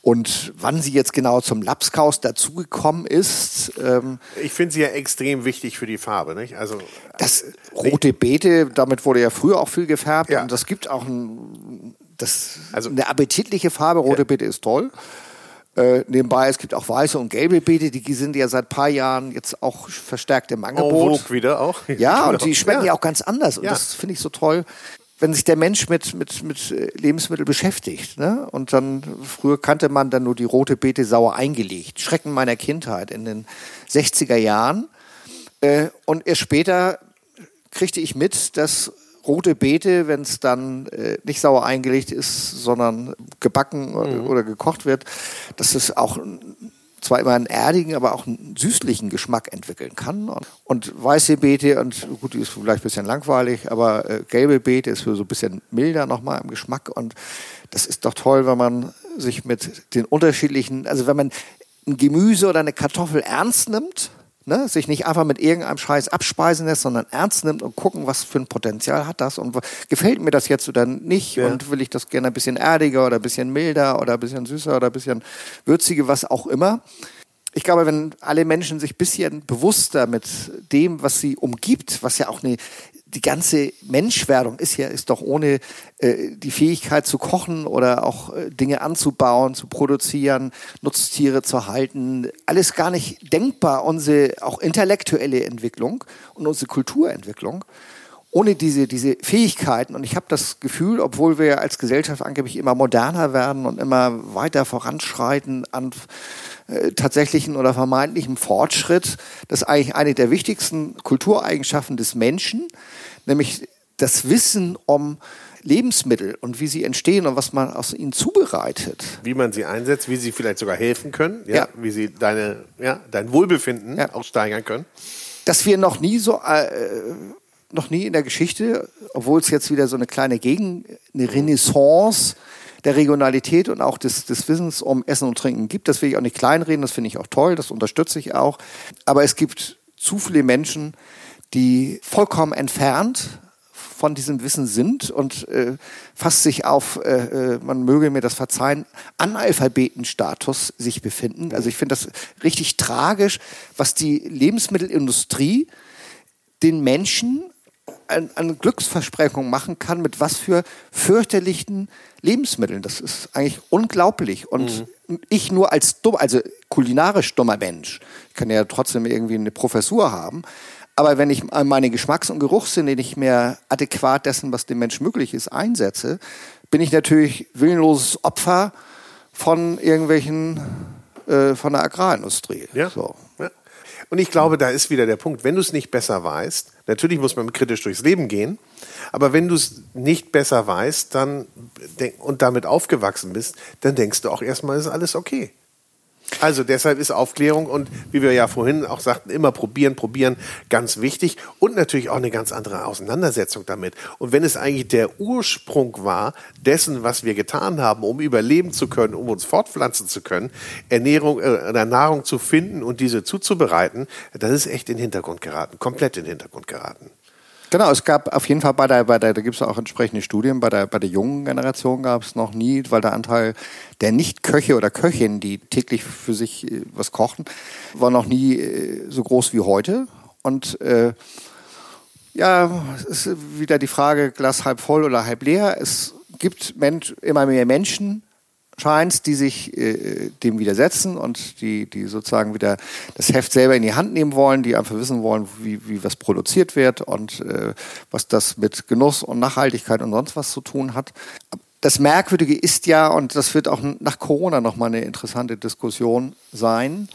Und wann sie jetzt genau zum Lapskaus dazugekommen ist. Ähm, ich finde sie ja extrem wichtig für die Farbe. Nicht? Also, das rote Beete, damit wurde ja früher auch viel gefärbt. Ja. Und das gibt auch ein, das, also, eine appetitliche Farbe. Rote ja. Beete ist toll. Äh, nebenbei, es gibt auch weiße und gelbe Beete, die sind ja seit ein paar Jahren jetzt auch verstärkt im Angebot. Oh, wieder auch. Ja, und die schmecken ja, ja auch ganz anders. Und ja. das finde ich so toll wenn sich der Mensch mit, mit, mit äh, Lebensmitteln beschäftigt. Ne? Und dann, früher kannte man dann nur die rote Beete sauer eingelegt. Schrecken meiner Kindheit in den 60er Jahren. Äh, und erst später kriegte ich mit, dass rote Beete, wenn es dann äh, nicht sauer eingelegt ist, sondern gebacken mhm. oder gekocht wird, dass es auch zwar immer einen erdigen, aber auch einen süßlichen Geschmack entwickeln kann. Und weiße Beete, und gut, die ist vielleicht ein bisschen langweilig, aber äh, gelbe Beete ist so ein bisschen milder nochmal im Geschmack. Und das ist doch toll, wenn man sich mit den unterschiedlichen, also wenn man ein Gemüse oder eine Kartoffel ernst nimmt Ne? Sich nicht einfach mit irgendeinem Scheiß abspeisen lässt, sondern ernst nimmt und gucken, was für ein Potenzial hat das und gefällt mir das jetzt oder nicht ja. und will ich das gerne ein bisschen erdiger oder ein bisschen milder oder ein bisschen süßer oder ein bisschen würziger, was auch immer. Ich glaube, wenn alle Menschen sich ein bisschen bewusster mit dem, was sie umgibt, was ja auch eine die ganze Menschwerdung ist ja ist doch ohne äh, die Fähigkeit zu kochen oder auch äh, Dinge anzubauen, zu produzieren, Nutztiere zu halten, alles gar nicht denkbar. Unsere auch intellektuelle Entwicklung und unsere Kulturentwicklung ohne diese, diese Fähigkeiten, und ich habe das Gefühl, obwohl wir als Gesellschaft angeblich immer moderner werden und immer weiter voranschreiten an äh, tatsächlichen oder vermeintlichen Fortschritt, dass eigentlich eine der wichtigsten Kultureigenschaften des Menschen, nämlich das Wissen um Lebensmittel und wie sie entstehen und was man aus ihnen zubereitet. Wie man sie einsetzt, wie sie vielleicht sogar helfen können, ja, ja. wie sie deine, ja, dein Wohlbefinden ja. auch steigern können. Dass wir noch nie so äh, noch nie in der Geschichte, obwohl es jetzt wieder so eine kleine Gegen, eine Renaissance der Regionalität und auch des, des Wissens um Essen und Trinken gibt. Das will ich auch nicht kleinreden, das finde ich auch toll, das unterstütze ich auch. Aber es gibt zu viele Menschen, die vollkommen entfernt von diesem Wissen sind und äh, fast sich auf, äh, äh man möge mir das verzeihen, Analphabetenstatus sich befinden. Also ich finde das richtig tragisch, was die Lebensmittelindustrie den Menschen an, an Glücksversprechungen machen kann, mit was für fürchterlichen Lebensmitteln. Das ist eigentlich unglaublich. Und mhm. ich nur als dumm, also kulinarisch dummer Mensch, ich kann ja trotzdem irgendwie eine Professur haben, Aber wenn ich meine Geschmacks- und Geruchssinne nicht mehr adäquat dessen, was dem Mensch möglich ist, einsetze, bin ich natürlich willenloses Opfer von irgendwelchen, äh, von der Agrarindustrie. Ja. So. ja. Und ich glaube, da ist wieder der Punkt, wenn du es nicht besser weißt, natürlich muss man kritisch durchs Leben gehen, aber wenn du es nicht besser weißt dann, und damit aufgewachsen bist, dann denkst du auch erstmal, ist alles okay. Also deshalb ist Aufklärung und wie wir ja vorhin auch sagten, immer probieren, probieren ganz wichtig und natürlich auch eine ganz andere Auseinandersetzung damit. Und wenn es eigentlich der Ursprung war dessen, was wir getan haben, um überleben zu können, um uns fortpflanzen zu können, Ernährung äh, Nahrung zu finden und diese zuzubereiten, das ist echt in den Hintergrund geraten, komplett in den Hintergrund geraten. Genau, es gab auf jeden Fall bei der, bei der da gibt es auch entsprechende Studien, bei der, bei der jungen Generation gab es noch nie, weil der Anteil der Nicht-Köche oder Köchinnen, die täglich für sich äh, was kochen, war noch nie äh, so groß wie heute. Und äh, ja, es ist wieder die Frage, Glas halb voll oder halb leer. Es gibt Mensch, immer mehr Menschen, Scheins, die sich äh, dem widersetzen und die, die sozusagen wieder das Heft selber in die Hand nehmen wollen, die einfach wissen wollen, wie, wie was produziert wird und äh, was das mit Genuss und Nachhaltigkeit und sonst was zu tun hat. Das Merkwürdige ist ja, und das wird auch nach Corona nochmal eine interessante Diskussion sein,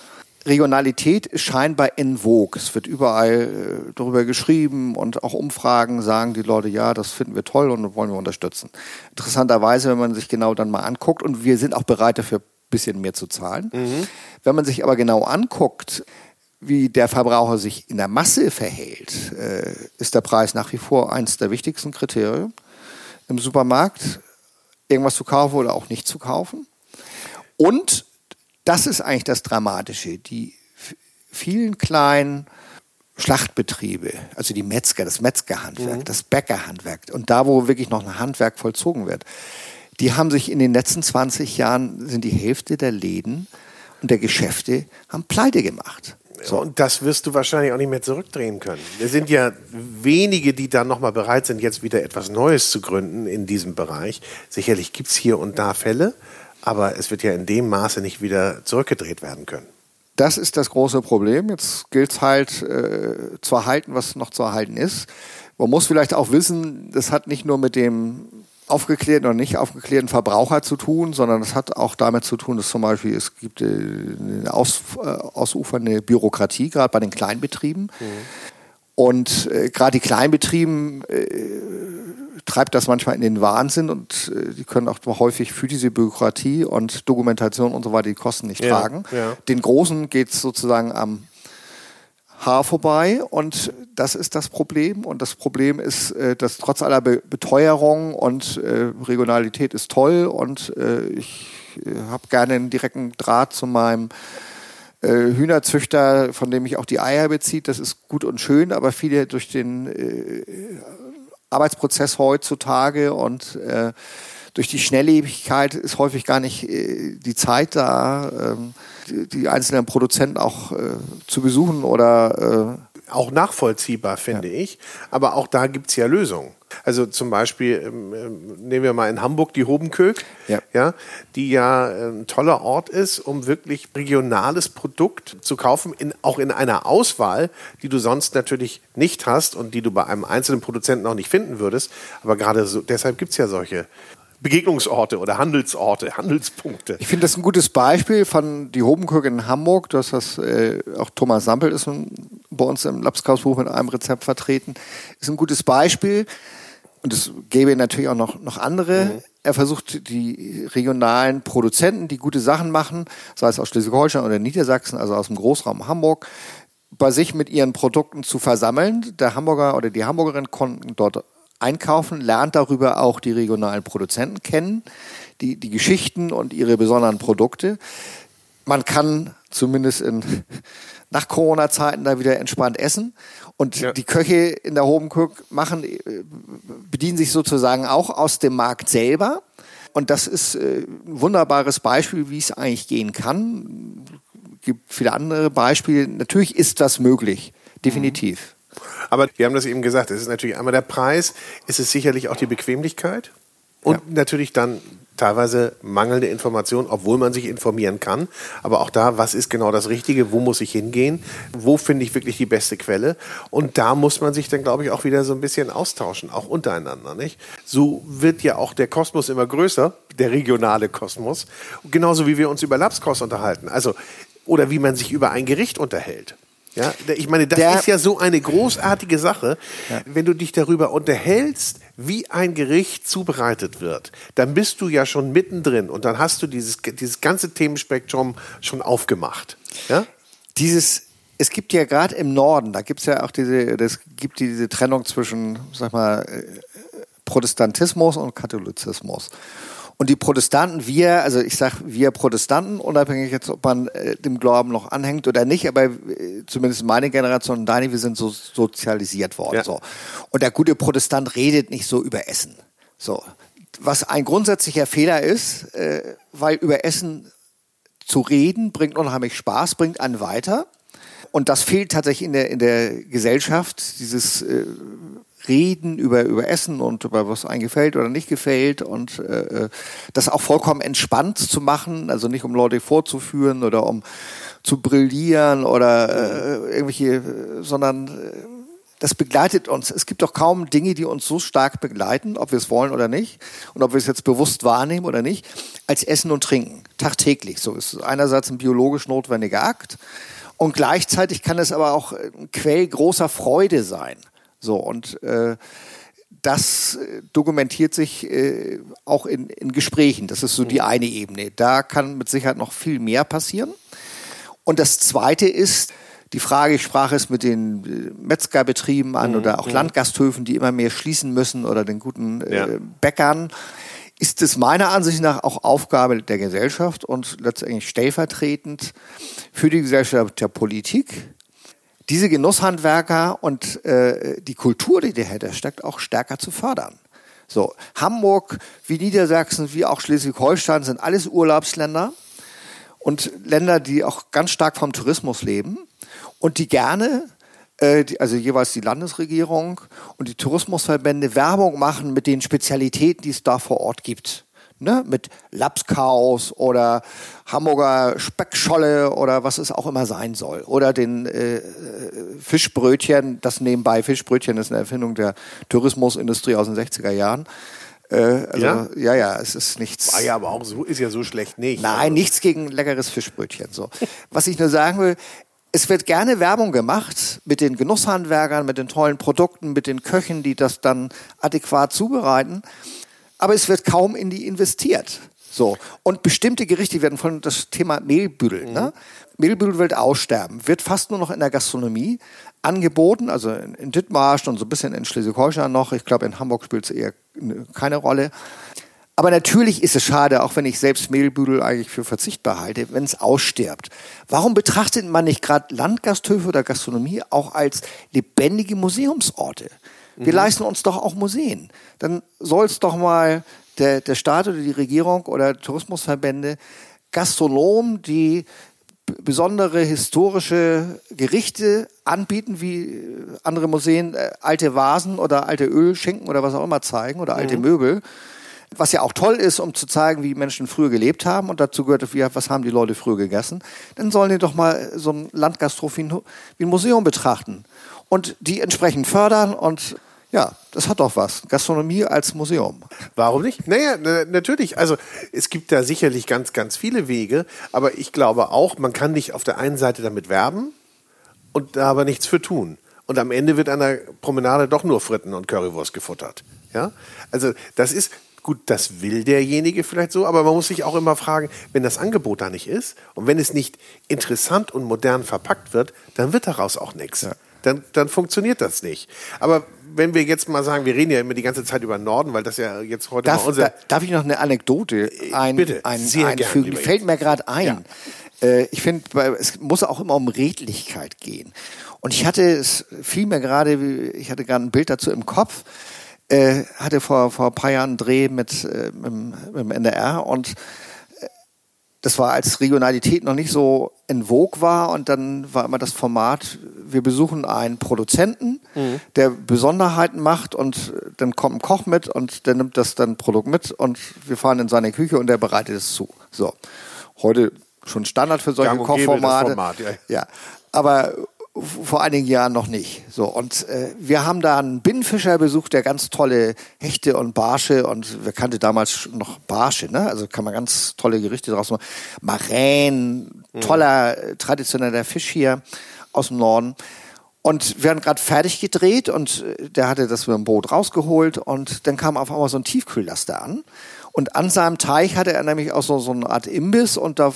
Regionalität ist scheinbar in vogue. Es wird überall äh, darüber geschrieben und auch Umfragen sagen die Leute, ja, das finden wir toll und wollen wir unterstützen. Interessanterweise, wenn man sich genau dann mal anguckt, und wir sind auch bereit dafür, ein bisschen mehr zu zahlen. Mhm. Wenn man sich aber genau anguckt, wie der Verbraucher sich in der Masse verhält, äh, ist der Preis nach wie vor eines der wichtigsten Kriterien im Supermarkt, irgendwas zu kaufen oder auch nicht zu kaufen. Und das ist eigentlich das Dramatische. Die vielen kleinen Schlachtbetriebe, also die Metzger, das Metzgerhandwerk, mhm. das Bäckerhandwerk und da, wo wirklich noch ein Handwerk vollzogen wird, die haben sich in den letzten 20 Jahren, sind die Hälfte der Läden und der Geschäfte haben pleite gemacht. So. Und das wirst du wahrscheinlich auch nicht mehr zurückdrehen können. Es sind ja wenige, die dann nochmal bereit sind, jetzt wieder etwas Neues zu gründen in diesem Bereich. Sicherlich gibt es hier und da Fälle, aber es wird ja in dem Maße nicht wieder zurückgedreht werden können. Das ist das große Problem. Jetzt gilt es halt äh, zu erhalten, was noch zu erhalten ist. Man muss vielleicht auch wissen, das hat nicht nur mit dem aufgeklärten oder nicht aufgeklärten Verbraucher zu tun, sondern es hat auch damit zu tun, dass zum Beispiel es gibt äh, eine aus, äh, ausufernde Bürokratie, gerade bei den Kleinbetrieben. Mhm. Und äh, gerade die Kleinbetrieben äh, treibt das manchmal in den Wahnsinn und äh, die können auch häufig für diese Bürokratie und Dokumentation und so weiter die Kosten nicht ja, tragen. Ja. Den Großen geht es sozusagen am Haar vorbei und das ist das Problem. Und das Problem ist, äh, dass trotz aller Be Beteuerung und äh, Regionalität ist toll und äh, ich äh, habe gerne einen direkten Draht zu meinem Hühnerzüchter, von dem ich auch die Eier beziehe. Das ist gut und schön, aber viele durch den äh, Arbeitsprozess heutzutage und äh, durch die Schnelllebigkeit ist häufig gar nicht äh, die Zeit da, ähm, die, einzelnen Produzenten auch äh, zu besuchen oder äh, auch nachvollziehbar, finde ja. ich. Aber auch da gibt es ja Lösungen. Also zum Beispiel ähm, ähm, nehmen wir mal in Hamburg die Hobenkök, ja. ja. die ja ein toller Ort ist, um wirklich regionales Produkt zu kaufen, in, auch in einer Auswahl, die du sonst natürlich nicht hast und die du bei einem einzelnen Produzenten auch nicht finden würdest. Aber gerade so, deshalb gibt es ja solche Begegnungsorte oder Handelsorte, Handelspunkte. Ich finde das ein gutes Beispiel von die Hobenkirche in Hamburg. Du hast das, äh, auch Thomas Sampel ist bei uns im Lapskausbuch mit einem Rezept vertreten. Ist ein gutes Beispiel. Und es gäbe natürlich auch noch, noch andere. Mhm. Er versucht die regionalen Produzenten, die gute Sachen machen, sei es aus Schleswig-Holstein oder Niedersachsen, also aus dem Großraum Hamburg, bei sich mit ihren Produkten zu versammeln. Der Hamburger oder die Hamburgerin konnten dort einkaufen, lernt darüber auch die regionalen Produzenten kennen, die, die Geschichten und ihre besonderen Produkte. Man kann zumindest in, nach Corona-Zeiten da wieder entspannt essen. Und ja. die Köche in der Hobencook machen, äh, bedienen sich sozusagen auch aus dem Markt selber. Und das ist äh, ein wunderbares Beispiel, wie es eigentlich gehen kann. Es gibt viele andere Beispiele. Natürlich ist das möglich, definitiv. Aber wir haben das eben gesagt, es ist natürlich einmal der Preis, es ist sicherlich auch die Bequemlichkeit und ja. natürlich dann teilweise mangelnde Information, obwohl man sich informieren kann. Aber auch da, was ist genau das Richtige? Wo muss ich hingehen? Wo finde ich wirklich die beste Quelle? Und da muss man sich dann, glaube ich, auch wieder so ein bisschen austauschen, auch untereinander. Nicht? So wird ja auch der Kosmos immer größer, der regionale Kosmos. Genauso wie wir uns über Lapskos unterhalten. Also, oder wie man sich über ein Gericht unterhält. Ja, ich meine, das der, ist ja so eine großartige Sache, ja. wenn du dich darüber unterhältst, wie ein Gericht zubereitet wird, dann bist du ja schon mittendrin und dann hast du dieses, dieses ganze Themenspektrum schon aufgemacht. Ja? Dieses, es gibt ja gerade im Norden, da gibt es ja auch diese, das gibt diese Trennung zwischen, sag mal, äh, Protestantismus und Katholizismus. Und die Protestanten, wir, also ich sage wir Protestanten, unabhängig jetzt, ob man äh, dem Glauben noch anhängt oder nicht, aber äh, zumindest meine Generation und deine, wir sind so sozialisiert worden. Ja. So. Und der gute Protestant redet nicht so über Essen. So. Was ein grundsätzlicher Fehler ist, äh, weil über Essen zu reden bringt unheimlich Spaß, bringt einen weiter. Und das fehlt tatsächlich in der, in der Gesellschaft, dieses äh, reden über, über Essen und über was einem gefällt oder nicht gefällt und äh, das auch vollkommen entspannt zu machen, also nicht um Leute vorzuführen oder um zu brillieren oder äh, irgendwelche, sondern äh, das begleitet uns. Es gibt doch kaum Dinge, die uns so stark begleiten, ob wir es wollen oder nicht und ob wir es jetzt bewusst wahrnehmen oder nicht, als Essen und Trinken, tagtäglich. So ist einerseits ein biologisch notwendiger Akt und gleichzeitig kann es aber auch ein Quell großer Freude sein. So, und äh, das äh, dokumentiert sich äh, auch in, in Gesprächen. Das ist so die mhm. eine Ebene. Da kann mit Sicherheit noch viel mehr passieren. Und das zweite ist, die Frage, ich sprach es mit den äh, Metzgerbetrieben an mhm. oder auch mhm. Landgasthöfen, die immer mehr schließen müssen oder den guten äh, ja. Bäckern, ist es meiner Ansicht nach auch Aufgabe der Gesellschaft und letztendlich stellvertretend für die Gesellschaft der Politik, diese Genusshandwerker und äh, die Kultur, die dahinter steckt, auch stärker zu fördern. So, Hamburg, wie Niedersachsen, wie auch Schleswig-Holstein sind alles Urlaubsländer und Länder, die auch ganz stark vom Tourismus leben und die gerne, äh, die, also jeweils die Landesregierung und die Tourismusverbände Werbung machen mit den Spezialitäten, die es da vor Ort gibt ne, mit Lapskaus oder Hamburger Speckscholle oder was es auch immer sein soll. Oder den äh, Fischbrötchen, das nebenbei Fischbrötchen ist eine Erfindung der Tourismusindustrie aus den 60er Jahren. Äh, also, ja? ja, ja, es ist nichts. War ja aber auch so, ist ja so schlecht nicht. Nein, also. nichts gegen leckeres Fischbrötchen. So. Was ich nur sagen will, es wird gerne Werbung gemacht mit den Genusshandwerkern, mit den tollen Produkten, mit den Köchen, die das dann adäquat zubereiten aber es wird kaum in die investiert. So. Und bestimmte Gerichte werden von das Thema Mehlbüdel. Mhm. Ne? Mehlbüdel wird aussterben, wird fast nur noch in der Gastronomie angeboten, also in, in Dithmarschen und so ein bisschen in Schleswig-Holstein noch. Ich glaube, in Hamburg spielt es eher keine Rolle. Aber natürlich ist es schade, auch wenn ich selbst Mehlbüdel eigentlich für verzichtbar halte, wenn es ausstirbt. Warum betrachtet man nicht gerade Landgasthöfe oder Gastronomie auch als lebendige Museumsorte? Wir mhm. leisten uns doch auch Museen. Dann soll es doch mal der, der Staat oder die Regierung oder Tourismusverbände Gastronomen, die besondere historische Gerichte anbieten, wie andere Museen äh, alte Vasen oder alte Ölschinken oder was auch immer zeigen oder alte mhm. Möbel. Was ja auch toll ist, um zu zeigen, wie Menschen früher gelebt haben und dazu gehört, wie, was haben die Leute früher gegessen, dann sollen die doch mal so ein Landgastro wie ein Museum betrachten und die entsprechend fördern und ja, das hat doch was. Gastronomie als Museum. Warum nicht? Naja, natürlich. Also es gibt da sicherlich ganz, ganz viele Wege. Aber ich glaube auch, man kann nicht auf der einen Seite damit werben und da aber nichts für tun. Und am Ende wird an der Promenade doch nur Fritten und Currywurst gefuttert. Ja? Also das ist, Gut, das will derjenige vielleicht so, aber man muss sich auch immer fragen, wenn das Angebot da nicht ist und wenn es nicht interessant und modern verpackt wird, dann wird daraus auch nichts. Ja. Dann, dann funktioniert das nicht. Aber wenn wir jetzt mal sagen, wir reden ja immer die ganze Zeit über den Norden, weil das ja jetzt heute darf, mal unser... Da, darf ich noch eine Anekdote ein, Bitte, ein, einfügen? Die fällt mir gerade ein. Ja. Äh, ich finde, es muss auch immer um Redlichkeit gehen. Und ich hatte, es fiel mir gerade, ich hatte gerade ein Bild dazu im Kopf, äh, hatte vor, vor ein paar Jahren einen Dreh mit, äh, mit, mit dem NDR und das war als Regionalität noch nicht so in Vogue war und dann war immer das Format, wir besuchen einen Produzenten, mhm. der Besonderheiten macht und dann kommt ein Koch mit und der nimmt das dann Produkt mit und wir fahren in seine Küche und der bereitet es zu. So. Heute schon Standard für solche Kochformate. Format, ja. ja. Aber vor einigen Jahren noch nicht. So und äh, wir haben da einen Binnenfischer besucht, der ganz tolle Hechte und Barsche und wir kannte damals noch Barsche, ne? Also kann man ganz tolle Gerichte draus machen. Maränen, mhm. toller mhm. traditioneller Fisch hier aus dem Norden. Und wir haben gerade fertig gedreht und äh, der hatte das mit dem Boot rausgeholt und dann kam auf einmal so ein Tiefkühllaster an und an seinem Teich hatte er nämlich auch so, so eine Art Imbiss und da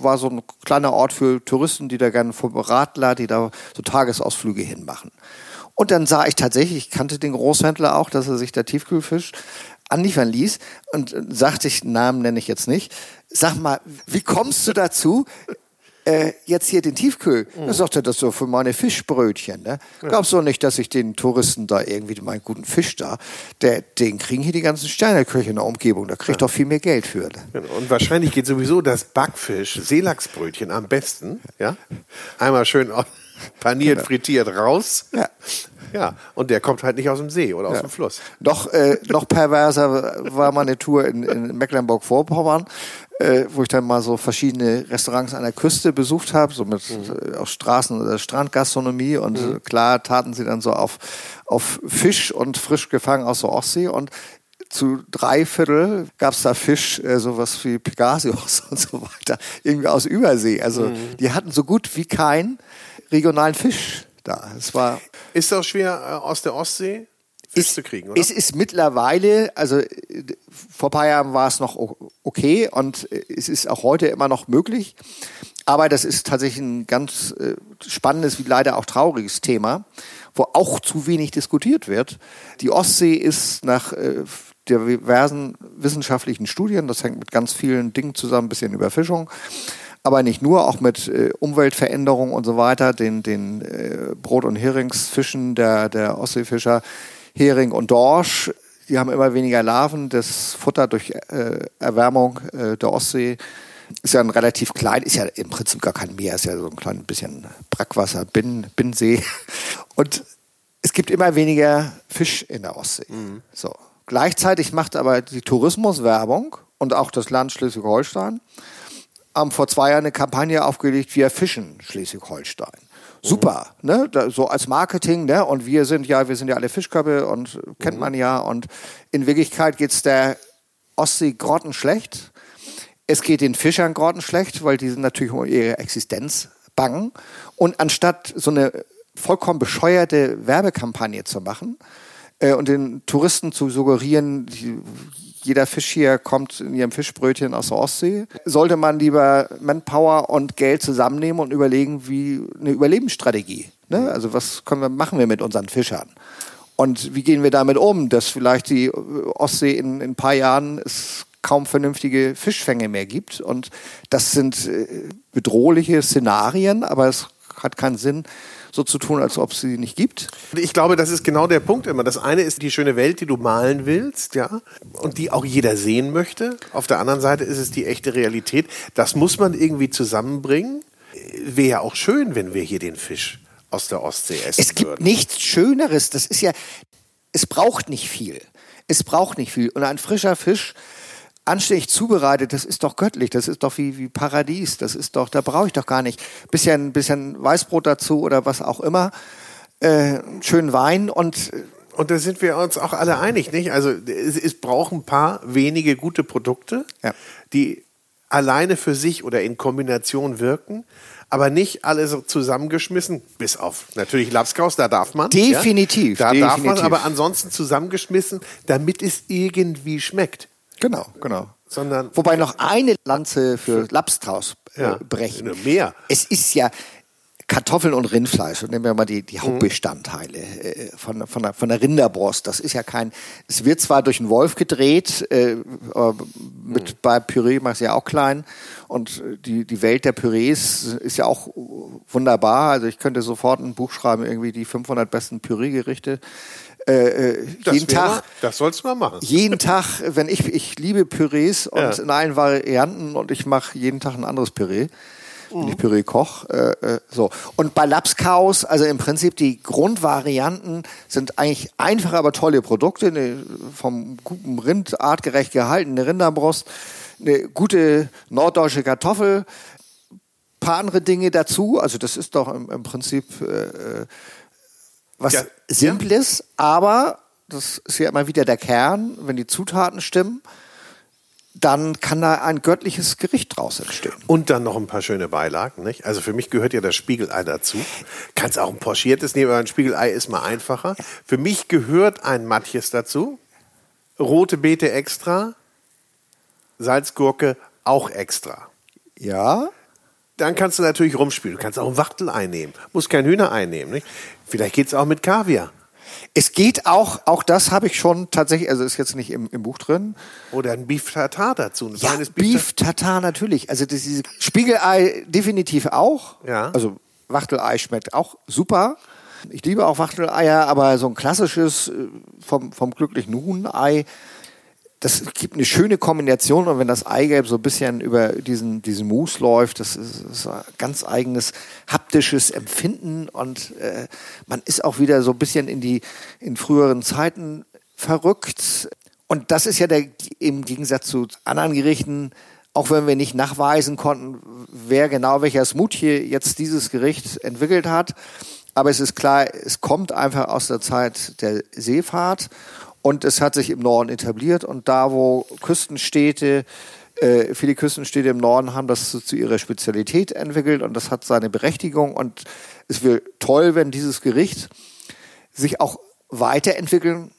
war so ein kleiner Ort für Touristen, die da gerne Radler, die da so Tagesausflüge hinmachen. Und dann sah ich tatsächlich, ich kannte den Großhändler auch, dass er sich der Tiefkühlfisch anliefern ließ und sagte ich, Namen nenne ich jetzt nicht. Sag mal, wie kommst du dazu, äh, jetzt hier den Tiefkühl. Mhm. Da sagte das so für meine Fischbrötchen. Ne? Ja. Glaubst du nicht, dass ich den Touristen da irgendwie meinen guten Fisch da, der, den kriegen hier die ganzen Steinerköche in der Umgebung. Da kriegt ja. doch viel mehr Geld für. Ne? Und wahrscheinlich geht sowieso das Backfisch, Seelachsbrötchen am besten. Ja, einmal schön paniert, genau. frittiert raus. Ja. Ja, und der kommt halt nicht aus dem See oder aus ja. dem Fluss. Noch, äh, noch perverser war meine Tour in, in Mecklenburg-Vorpommern äh, wo ich dann mal so verschiedene Restaurants an der Küste besucht habe, so mit mhm. äh, auf Straßen- oder Strandgastronomie und mhm. klar taten sie dann so auf, auf Fisch und frisch gefangen aus der Ostsee und zu drei Viertel gab es da Fisch, äh, sowas wie Pegasius und so weiter, irgendwie aus Übersee. Also mhm. die hatten so gut wie keinen regionalen Fisch da. Es war ist das schwer äh, aus der Ostsee? Ist, zu kriegen, oder? Es ist mittlerweile, also vor ein paar Jahren war es noch okay und es ist auch heute immer noch möglich. Aber das ist tatsächlich ein ganz äh, spannendes, wie leider auch trauriges Thema, wo auch zu wenig diskutiert wird. Die Ostsee ist nach äh, diversen wissenschaftlichen Studien, das hängt mit ganz vielen Dingen zusammen, ein bisschen Überfischung, aber nicht nur, auch mit äh, Umweltveränderungen und so weiter, den, den äh, Brot- und Heringsfischen der, der Ostseefischer, Hering und Dorsch. Die haben immer weniger Larven. Das Futter durch äh, Erwärmung äh, der Ostsee ist ja ein relativ klein, ist ja im Prinzip gar kein Meer, ist ja so ein klein bisschen Brackwasser, Binnen, Binnensee. Und es gibt immer weniger Fisch in der Ostsee. Mhm. So. Gleichzeitig macht aber die Tourismuswerbung und auch das Land Schleswig-Holstein haben vor zwei Jahren eine Kampagne aufgelegt, wir fischen Schleswig-Holstein super, ne? Da, so als Marketing, ne? Und wir sind ja, wir sind ja alle Fischköpfe und kennt mhm. man ja. Und in Wirklichkeit geht es der Ostsee grottenschlecht. Es geht den Fischern grottenschlecht, weil die sind natürlich um ihre Existenz bangen. Und anstatt so eine vollkommen bescheuerte Werbekampagne zu machen äh, und den Touristen zu suggerieren, die, jeder Fisch hier kommt in ihrem Fischbrötchen aus der Ostsee. Sollte man lieber Manpower und Geld zusammennehmen und überlegen, wie eine Überlebensstrategie. Ne? Also was können wir, machen wir mit unseren Fischern? Und wie gehen wir damit um, dass vielleicht die Ostsee in, in ein paar Jahren es kaum vernünftige Fischfänge mehr gibt? Und das sind äh, bedrohliche Szenarien, aber es hat keinen Sinn, so zu tun, als ob es sie nicht gibt. Ich glaube, das ist genau der Punkt immer. Das eine ist die schöne Welt, die du malen willst, ja, und die auch jeder sehen möchte. Auf der anderen Seite ist es die echte Realität. Das muss man irgendwie zusammenbringen. Wäre ja auch schön, wenn wir hier den Fisch aus der Ostsee essen Es gibt würden. nichts Schöneres. Das ist ja, es braucht nicht viel. Es braucht nicht viel. Und ein frischer Fisch anständig zubereitet, das ist doch göttlich, das ist doch wie, wie Paradies, das ist doch, da brauche ich doch gar nicht. Bisschen, bisschen Weißbrot dazu oder was auch immer, äh, schön Wein und und da sind wir uns auch alle einig, nicht? Also es, es braucht ein paar wenige gute Produkte, ja. die alleine für sich oder in Kombination wirken, aber nicht alle so zusammengeschmissen, bis auf natürlich Lapskaus, da darf man. Definitiv. Ja? Da definitiv. darf man, aber ansonsten zusammengeschmissen, damit es irgendwie schmeckt. Genau, genau. Sondern Wobei noch eine Lanze für Lapstrauß äh, ja, brechen. Mehr. Es ist ja Kartoffeln und Rindfleisch, und nehmen wir mal die, die Hauptbestandteile äh, von, von, der, von der Rinderbrust. Das ist ja kein, es wird zwar durch einen Wolf gedreht, äh, mit, mhm. bei Püree macht es ja auch klein. Und die, die Welt der Pürees ist ja auch wunderbar. Also ich könnte sofort ein Buch schreiben, irgendwie die 500 besten Püreegerichte äh, Das jeden Tag. mal- das sollst du mal machen. Jeden Tag, wenn ich, ich liebe Pürees und Ja. in allen Varianten und ich mache jeden Tag ein anderes Püree. Wenn ich Püree koche. Äh, äh, so. Und bei Lapskaus, also im Prinzip die Grundvarianten sind eigentlich einfache, aber tolle Produkte. Eine, vom guten Rind artgerecht gehaltene Rinderbrust, eine gute norddeutsche Kartoffel, paar andere Dinge dazu. Also das ist doch im, im Prinzip äh, äh, was Ja. Simples, aber das ist ja immer wieder der Kern, wenn die Zutaten stimmen, dann kann da ein göttliches Gericht draus entstehen. Und dann noch ein paar schöne Beilagen, nicht? Also für mich gehört ja das Spiegelei dazu. Kannst auch ein pochiertes nehmen, aber ein Spiegelei ist mal einfacher. Für mich gehört ein Matjes dazu. Rote Beete extra. Salzgurke auch extra. Ja, Dann kannst du natürlich rumspielen. Du kannst auch ein Wachtelei nehmen. Musst kein Hühnerei nehmen, nicht? Vielleicht geht's auch mit Kaviar. es geht auch, auch das habe ich schon tatsächlich, also ist jetzt nicht im, im Buch drin. Oder ein Beef Tartar dazu. Ein Ja, feines Beef Tartar natürlich. Also das, diese Spiegelei definitiv auch. Ja. Also Wachtelei schmeckt auch super. Ich liebe auch Wachteleier, aber so ein klassisches äh, vom, vom glücklichen Huhn-Ei, das gibt eine schöne Kombination und wenn das Eigelb so ein bisschen über diesen, diesen Mousse läuft, das ist, ist ein ganz eigenes haptisches Empfinden und äh, man ist auch wieder so ein bisschen in die in früheren Zeiten verrückt. Und das ist ja der, im Gegensatz zu anderen Gerichten, auch wenn wir nicht nachweisen konnten, wer genau welcher Smoothie jetzt dieses Gericht entwickelt hat. Aber es ist klar, es kommt einfach aus der Zeit der Seefahrt und es hat sich im Norden etabliert. Und da, wo Küstenstädte, äh, viele Küstenstädte im Norden haben das zu, zu ihrer Spezialität entwickelt und das hat seine Berechtigung. Und es wäre toll, wenn dieses Gericht sich auch weiterentwickeln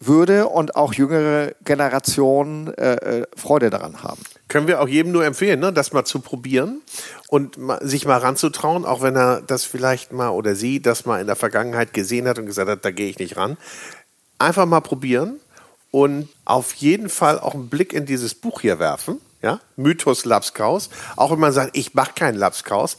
würde und auch jüngere Generationen äh, äh, Freude daran haben. Können wir auch jedem nur empfehlen, ne, das mal zu probieren und ma, sich mal ranzutrauen, auch wenn er das vielleicht mal oder sie das mal in der Vergangenheit gesehen hat und gesagt hat, da gehe ich nicht ran. Einfach mal probieren und auf jeden Fall auch einen Blick in dieses Buch hier werfen. Ja? Mythos Lapskaus. Auch wenn man sagt, ich mache keinen Lapskaus.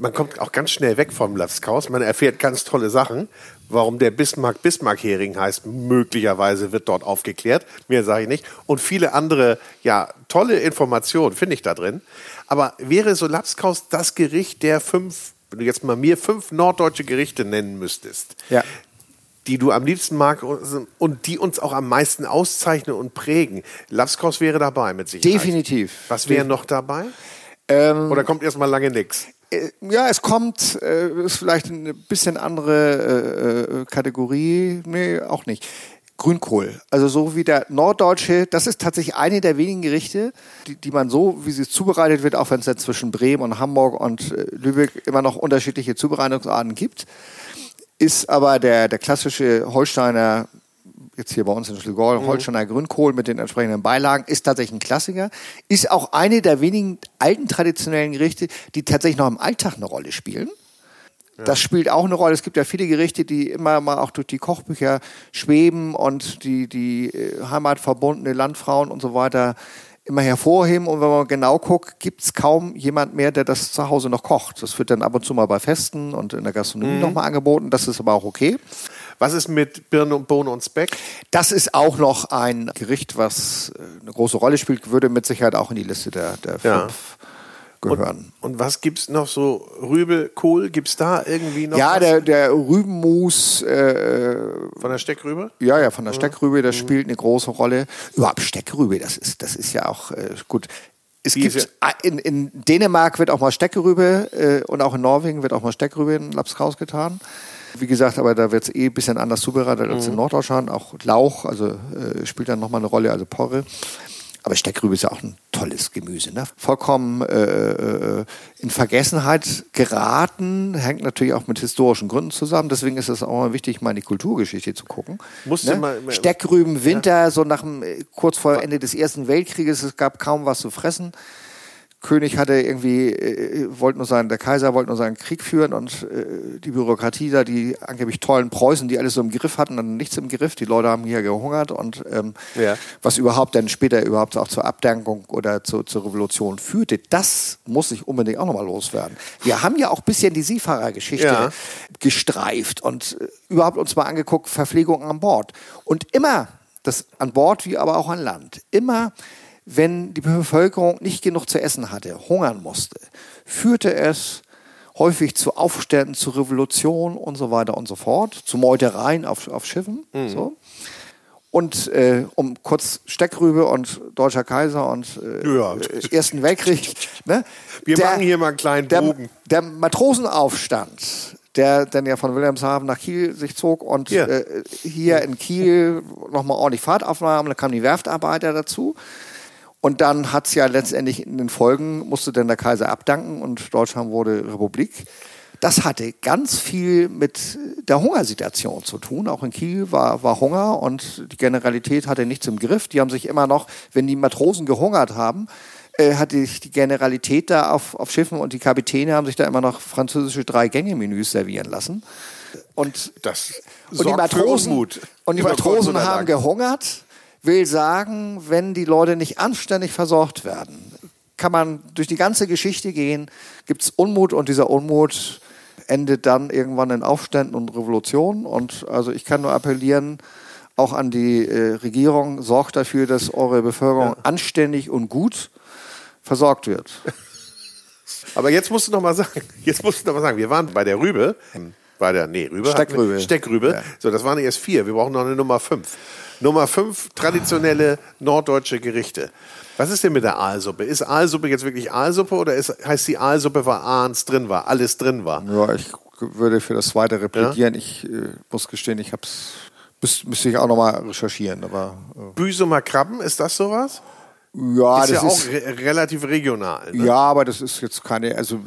Man kommt auch ganz schnell weg vom Lapskaus. Man erfährt ganz tolle Sachen. Warum der Bismarck Bismarck-Hering heißt, möglicherweise wird dort aufgeklärt. Mehr sage ich nicht. Und viele andere, ja, tolle Informationen finde ich da drin. Aber wäre so Lapskaus das Gericht der fünf, wenn du jetzt mal mir fünf norddeutsche Gerichte nennen müsstest, Ja. Die du am liebsten magst und die uns auch am meisten auszeichnen und prägen. Lapskaus wäre dabei mit Sicherheit. Definitiv. Was wäre noch dabei? Ähm, Oder kommt erstmal lange nichts? Äh, Ja, es kommt, äh, ist vielleicht eine bisschen andere äh, Kategorie. Nee, auch nicht. Grünkohl. Also so wie der Norddeutsche, das ist tatsächlich eine der wenigen Gerichte, die, die man so, wie sie zubereitet wird, auch wenn es jetzt zwischen Bremen und Hamburg und Lübeck immer noch unterschiedliche Zubereitungsarten gibt, ist aber der, der klassische Holsteiner, jetzt hier bei uns in Schleswig-Holstein, Holsteiner Grünkohl mit den entsprechenden Beilagen, ist tatsächlich ein Klassiker. Ist auch eine der wenigen alten traditionellen Gerichte, die tatsächlich noch im Alltag eine Rolle spielen. Das spielt auch eine Rolle. Es gibt ja viele Gerichte, die immer mal auch durch die Kochbücher schweben und die, die äh, heimatverbundene Landfrauen und so weiter immer hervorheben. Und wenn man genau guckt, gibt es kaum jemand mehr, der das zu Hause noch kocht. Das wird dann ab und zu mal bei Festen und in der Gastronomie nochmal angeboten. Das ist aber auch okay. Was ist mit Birne und Bohne und Speck? Das ist auch noch ein Gericht, was äh, eine große Rolle spielt, würde mit Sicherheit auch in die Liste der, der Ja. Gehören. Und was gibt's noch so? Rübel, Kohl, gibt's da irgendwie noch ja, was? der, der Rübenmus, äh, von der Steckrübe? ja, ja, von der Steckrübe, das spielt eine große Rolle. Überhaupt Steckrübe, das ist, das ist ja auch äh, gut. Es gibt, in, in Dänemark wird auch mal Steckrübe äh, und auch in Norwegen wird auch mal Steckrübe in Lapskaus getan. Wie gesagt, aber da wird es eh ein bisschen anders zubereitet als in Norddeutschland. Auch Lauch, also äh, spielt dann nochmal eine Rolle, also Porre. Aber Steckrübe ist ja auch ein tolles Gemüse. Ne? Vollkommen äh, äh, in Vergessenheit geraten, hängt natürlich auch mit historischen Gründen zusammen. Deswegen ist es auch mal wichtig, mal in die Kulturgeschichte zu gucken. Musste ne? mal- mal- Steckrüben, Winter, so nach dem, äh, kurz vor Ende des Ersten Weltkrieges, es gab kaum was zu fressen. König hatte irgendwie, äh, wollte nur sein, der Kaiser wollte nur seinen Krieg führen und äh, die Bürokratie da, die angeblich tollen Preußen, die alles so im Griff hatten, dann nichts im Griff. Die Leute haben hier gehungert und ähm, ja. was überhaupt dann später überhaupt auch zur Abdankung oder zu, zur Revolution führte, das muss sich unbedingt auch nochmal loswerden. Wir haben ja auch ein bisschen die Seefahrergeschichte ja. gestreift und äh, überhaupt uns mal angeguckt, Verpflegung an Bord. Und immer, das an Bord wie aber auch an Land, immer wenn die Bevölkerung nicht genug zu essen hatte, hungern musste, führte es häufig zu Aufständen, zu Revolutionen und so weiter und so fort, zu Meutereien auf, auf Schiffen. Mhm. So. Und äh, um kurz Steckrübe und Deutscher Kaiser und äh, ja. Äh, Ersten Weltkrieg. Ne? Wir der, machen hier mal einen kleinen Bogen. Der, der Matrosenaufstand, der dann ja von Wilhelmshaven nach Kiel sich zog und ja. äh, hier in Kiel nochmal ordentlich Fahrt aufnahm, dann kamen die Werftarbeiter dazu. Und dann hat es ja letztendlich in den Folgen, musste dann der Kaiser abdanken und Deutschland wurde Republik. Das hatte ganz viel mit der Hungersituation zu tun. Auch in Kiel war, war Hunger und die Generalität hatte nichts im Griff. Die haben sich immer noch, wenn die Matrosen gehungert haben, äh, hatte die Generalität da auf, auf Schiffen und die Kapitäne haben sich da immer noch französische Drei-Gänge-Menüs servieren lassen. Und, das und die Matrosen, und die Matrosen haben gehungert will sagen, wenn die Leute nicht anständig versorgt werden, kann man durch die ganze Geschichte gehen, gibt es Unmut und dieser Unmut endet dann irgendwann in Aufständen und Revolutionen. Und also ich kann nur appellieren, auch an die äh, Regierung, sorgt dafür, dass eure Bevölkerung ja. anständig und gut versorgt wird. Aber jetzt musst du noch mal sagen, jetzt musst du noch mal sagen, wir waren bei der Rübe, bei der, nee, Rübe. Steckrübe. Steckrübe. Ja. So, das waren erst vier. Wir brauchen noch eine Nummer fünf. Nummer fünf, traditionelle norddeutsche Gerichte. Was ist denn mit der Aalsuppe? Ist Aalsuppe jetzt wirklich Aalsuppe oder ist, heißt die Aalsuppe, weil Ahns drin war, alles drin war? Ja, ich würde für das Weitere plädieren. Ja? Ich äh, muss gestehen, ich habe es, müsste ich auch nochmal recherchieren. Aber, äh. Büsumer Krabben, ist das sowas? Ja, ist das ja ist, auch re relativ regional. Ne? Ja, aber das ist jetzt keine, also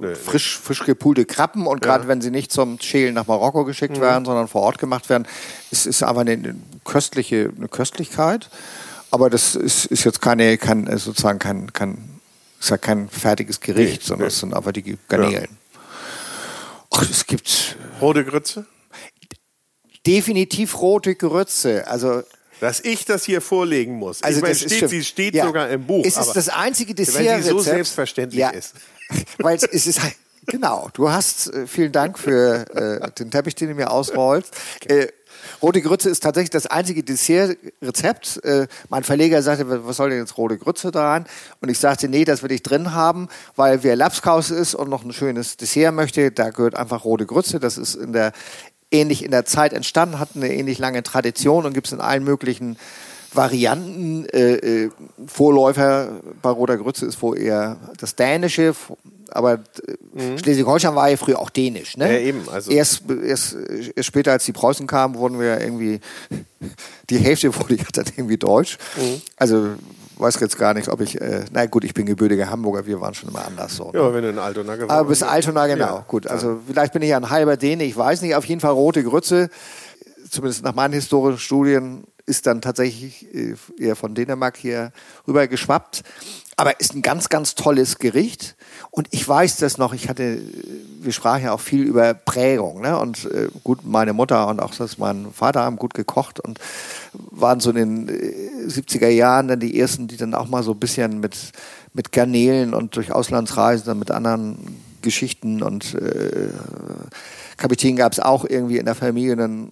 nee, frisch, frisch gepulte Krabben und gerade ja. wenn sie nicht zum Schälen nach Marokko geschickt mhm. werden, sondern vor Ort gemacht werden, ist es aber eine, eine, köstliche, eine Köstlichkeit. Aber das ist, ist jetzt keine, kein, äh, sozusagen kein, kein, ist ja kein fertiges Gericht, nee, sondern es sind aber die Garnelen. Ja. Ach, es gibt. Rote Grütze? Definitiv rote Grütze. Also dass ich das hier vorlegen muss. Also ich meine, steht, sie steht ja. sogar im Buch. Es ist das einzige Dessert, weil sie so selbstverständlich ja. ist. Weil es ist halt, genau. Du hast äh, vielen Dank für äh, den Teppich, den du mir ausrollst. Äh, Rote Grütze ist tatsächlich das einzige Dessertrezept. Äh, mein Verleger sagte, was soll denn jetzt rote Grütze dran? Und ich sagte, nee, das will ich drin haben, weil wer Lapskaus ist und noch ein schönes Dessert möchte, da gehört einfach rote Grütze. Das ist in der ähnlich in der Zeit entstanden, hat eine ähnlich lange Tradition und gibt es in allen möglichen Varianten. Äh, äh, Vorläufer bei Roter Grütze ist wohl eher das Dänische, aber äh, mhm. Schleswig-Holstein war ja früher auch dänisch. Ne? Ja, eben. Also erst, erst, erst, später, als die Preußen kamen, wurden wir irgendwie, die Hälfte wurde ja dann irgendwie deutsch. Mhm. Also weiß jetzt gar nicht, ob ich, äh, na gut, ich bin gebürtiger Hamburger, wir waren schon immer anders so. Ne? Ja, wenn du in Altona geworden Aber bis Altona, genau. Ja, gut, also vielleicht bin ich ein halber Däne, ich weiß nicht. Auf jeden Fall rote Grütze, zumindest nach meinen historischen Studien, ist dann tatsächlich äh, eher von Dänemark hier rüber geschwappt. Aber ist ein ganz, ganz tolles Gericht. Und ich weiß das noch, ich hatte, wir sprachen ja auch viel über Prägung. Ne? Und äh, gut, meine Mutter und auch das mein Vater haben gut gekocht und waren so in den äh, 70er Jahren dann die ersten, die dann auch mal so ein bisschen mit, mit Garnelen und durch Auslandsreisen dann mit anderen Geschichten und äh, Kapitän gab es auch irgendwie in der Familie. Dann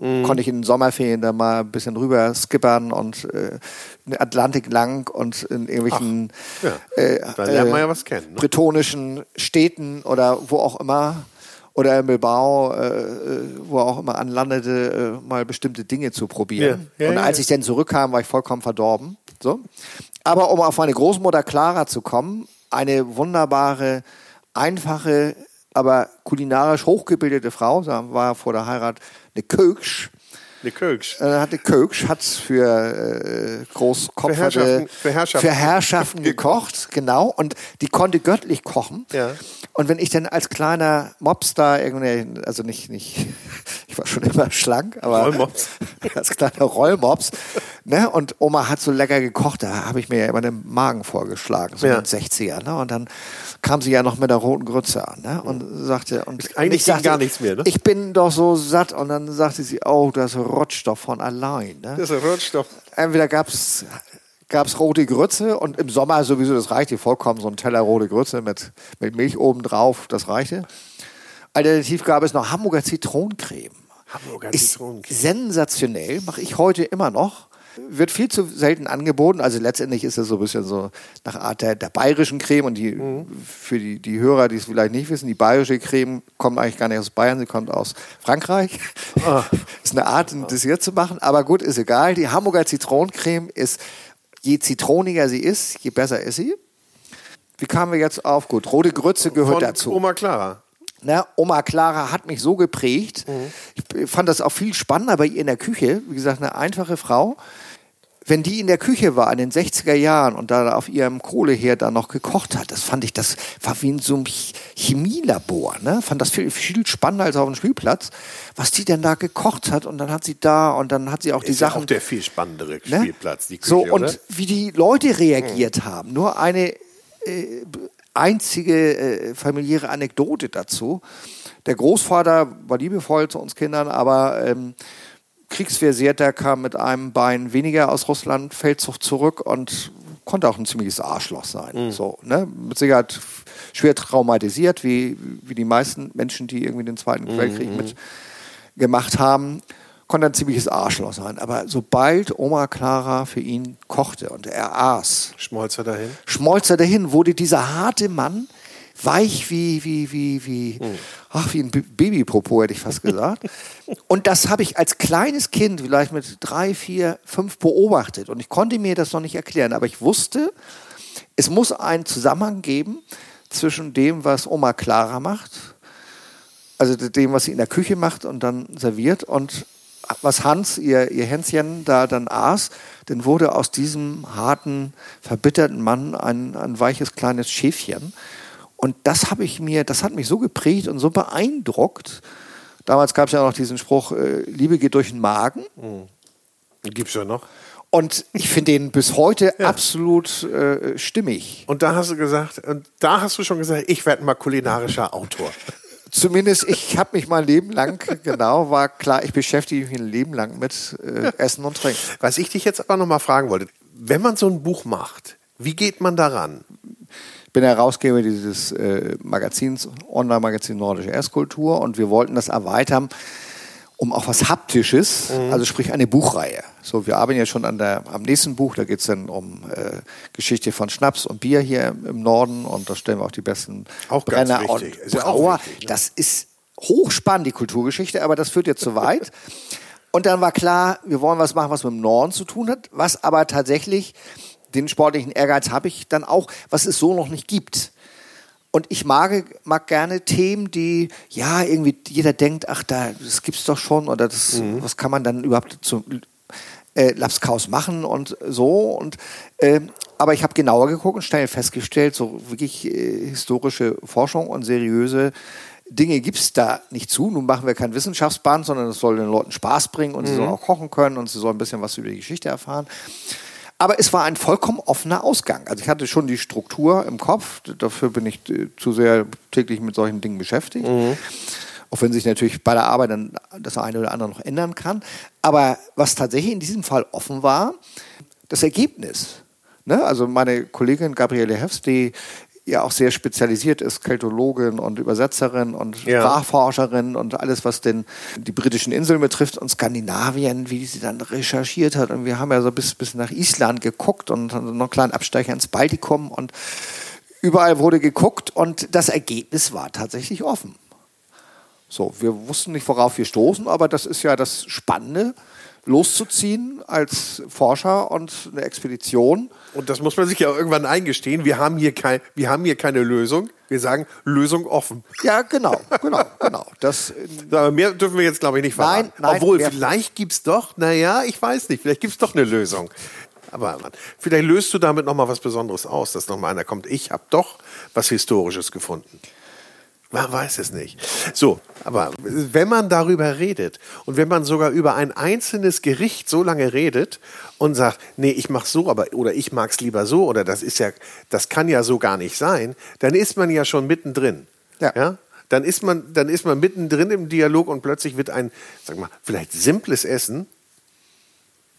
Mhm. Konnte ich in den Sommerferien da mal ein bisschen rüber skippern und äh, den Atlantik lang und in irgendwelchen Ach, ja. äh, man ja kennen. Ne? bretonischen Städten oder wo auch immer oder in Bilbao, äh, wo auch immer anlandete, äh, mal bestimmte Dinge zu probieren. Ja, ja, und als ich dann zurückkam, war ich vollkommen verdorben. So. Aber um auf meine Großmutter Clara zu kommen, eine wunderbare, einfache, aber kulinarisch hochgebildete Frau, war vor der Heirat eine Köksch. Eine Köksch. Äh, hatte Köksch, hat für äh, Großkopf, Für Herrschaften- für Herrschaften. für Herrschaften gekocht, genau. Und die konnte göttlich kochen. Ja. Und wenn ich dann als kleiner da irgendwie, also nicht, nicht, ich war schon immer schlank, aber Rollmops. als kleiner Rollmops, ne? Und Oma hat so lecker gekocht, da habe ich mir ja immer den Magen vorgeschlagen, so Ja. in den 60er, ne? Und dann kam sie ja noch mit der roten Grütze an, ne? Und sagte, und eigentlich ich sagte, gar nichts mehr, ne? Ich bin doch so satt. Und dann sagte sie, oh, das rutscht doch von allein, ne? Das ist ein Rotstoff. entweder gab's gab's rote Grütze und im Sommer sowieso, das reichte vollkommen, so ein Teller rote Grütze mit, mit Milch oben drauf, das reichte. Alternativ gab es noch Hamburger Zitronencreme. Hamburger Ist Zitronencreme. sensationell, mache ich heute immer noch. Wird viel zu selten angeboten. Also letztendlich ist es so ein bisschen so nach Art der, der bayerischen Creme. Und die, für die, die Hörer, die es vielleicht nicht wissen, die bayerische Creme kommt eigentlich gar nicht aus Bayern, sie kommt aus Frankreich. ist eine Art, ein Dessert zu machen. Aber gut, ist egal. Die Hamburger Zitronencreme ist, je zitroniger sie ist, je besser ist sie. Wie kamen wir jetzt auf? Gut, rote Grütze gehört Von dazu. Oma Clara. Ne, Oma Clara hat mich so geprägt. Ich fand das auch viel spannender bei ihr in der Küche. Wie gesagt, eine einfache Frau. Wenn die in der Küche war in den 60er Jahren und da auf ihrem Kohleherd da noch gekocht hat, das fand ich, das war wie in so einem Ch- Chemielabor. Ne? Fand das viel, viel spannender als auf dem Spielplatz, was die denn da gekocht hat. Und dann hat sie da und dann hat sie auch die Ist Sachen. auch der viel spannendere Ne? Spielplatz, die Küche, so, und oder? wie die Leute reagiert haben. Nur eine äh, einzige äh, familiäre Anekdote dazu. Der Großvater war liebevoll zu uns Kindern, aber ähm, kriegsversehrter kam mit einem Bein weniger aus Russland, Feldzug zurück und konnte auch ein ziemliches Arschloch sein. So, ne? Mit Sicherheit schwer traumatisiert, wie, wie die meisten Menschen, die irgendwie den Zweiten Weltkrieg mitgemacht haben, konnte ein ziemliches Arschloch sein. Aber sobald Oma Clara für ihn kochte und er aß, Schmolzer dahin. schmolz er dahin, wurde dieser harte Mann weich wie, wie, wie, wie, ach, wie ein Babypopo, hätte ich fast gesagt. Und das habe ich als kleines Kind, vielleicht mit drei, vier, fünf beobachtet. Und ich konnte mir das noch nicht erklären, aber ich wusste, es muss einen Zusammenhang geben zwischen dem, was Oma Clara macht, also dem, was sie in der Küche macht und dann serviert und was Hans, ihr, ihr Hänschen, da dann aß, dann wurde aus diesem harten, verbitterten Mann ein, ein weiches kleines Schäfchen. Und das habe ich mir, das hat mich so geprägt und so beeindruckt. Damals gab es ja noch diesen Spruch, äh, Liebe geht durch den Magen. Gibt's schon noch. Und ich finde den bis heute absolut äh, stimmig. Und da hast du gesagt, und da hast du schon gesagt, ich werde mal kulinarischer Autor. Zumindest ich habe mich mein Leben lang, genau, war klar, ich beschäftige mich ein Leben lang mit äh, Essen und Trinken. Was ich dich jetzt aber noch mal fragen wollte, wenn man so ein Buch macht, wie geht man daran? Ich bin Herausgeber dieses äh, Magazins, Online-Magazin Nordische Esskultur und wir wollten das erweitern um auch was Haptisches, also sprich eine Buchreihe. So, wir arbeiten ja schon an der, am nächsten Buch, da geht es dann um äh, Geschichte von Schnaps und Bier hier im, Norden und da stellen wir auch die besten Auch ganz Brenner wichtig. und Ist ja Brauer. wichtig, ne? Das ist hochspannend, die Kulturgeschichte, aber das führt jetzt zu weit. Und dann war klar, wir wollen was machen, was mit dem Norden zu tun hat, was aber tatsächlich, den sportlichen Ehrgeiz habe ich dann auch, was es so noch nicht gibt. Und ich mag, mag gerne Themen, die, ja, irgendwie jeder denkt, ach, da, das gibt's doch schon oder das, was kann man dann überhaupt zum äh, Lapskaus machen und so. Und, ähm, aber ich habe genauer geguckt und schnell festgestellt, so wirklich äh, historische Forschung und seriöse Dinge gibt's da nicht zu. Nun machen wir kein Wissenschaftsband, sondern es soll den Leuten Spaß bringen und sie sollen auch kochen können und sie sollen ein bisschen was über die Geschichte erfahren. Aber es war ein vollkommen offener Ausgang. Also ich hatte schon die Struktur im Kopf. Dafür bin ich äh, zu sehr täglich mit solchen Dingen beschäftigt. Auch wenn sich natürlich bei der Arbeit dann das eine oder andere noch ändern kann. Aber was tatsächlich in diesem Fall offen war, das Ergebnis. Ne? Also meine Kollegin Gabriele Hefs, die ja auch sehr spezialisiert ist, Keltologin und Übersetzerin und Ja. Sprachforscherin und alles, was denn die britischen Inseln betrifft und Skandinavien, wie sie dann recherchiert hat. Und wir haben ja so bis, bis nach Island geguckt und noch einen kleinen Abstecher ins Baltikum und überall wurde geguckt und das Ergebnis war tatsächlich offen. So, wir wussten nicht, worauf wir stoßen, aber das ist ja das Spannende. loszuziehen als Forscher und eine Expedition. Und das muss man sich ja irgendwann eingestehen. Wir haben hier, kein, wir haben hier keine Lösung. Wir sagen Lösung offen. Ja, genau, genau, genau. Das, Aber mehr dürfen wir jetzt, glaube ich, nicht verraten. Nein, nein, Obwohl, vielleicht gibt es doch, naja, ich weiß nicht, vielleicht gibt es doch eine Lösung. Aber vielleicht löst du damit nochmal was Besonderes aus, dass nochmal einer kommt. Ich habe doch was Historisches gefunden. Man weiß es nicht. So, aber wenn man darüber redet und wenn man sogar über ein einzelnes Gericht so lange redet und sagt, nee, ich mach's so, aber oder ich mag's lieber so oder das ist ja, das kann ja so gar nicht sein, dann ist man ja schon mittendrin. Ja. ja? Dann ist man, dann ist man mittendrin im Dialog und plötzlich wird ein, sag mal, vielleicht simples Essen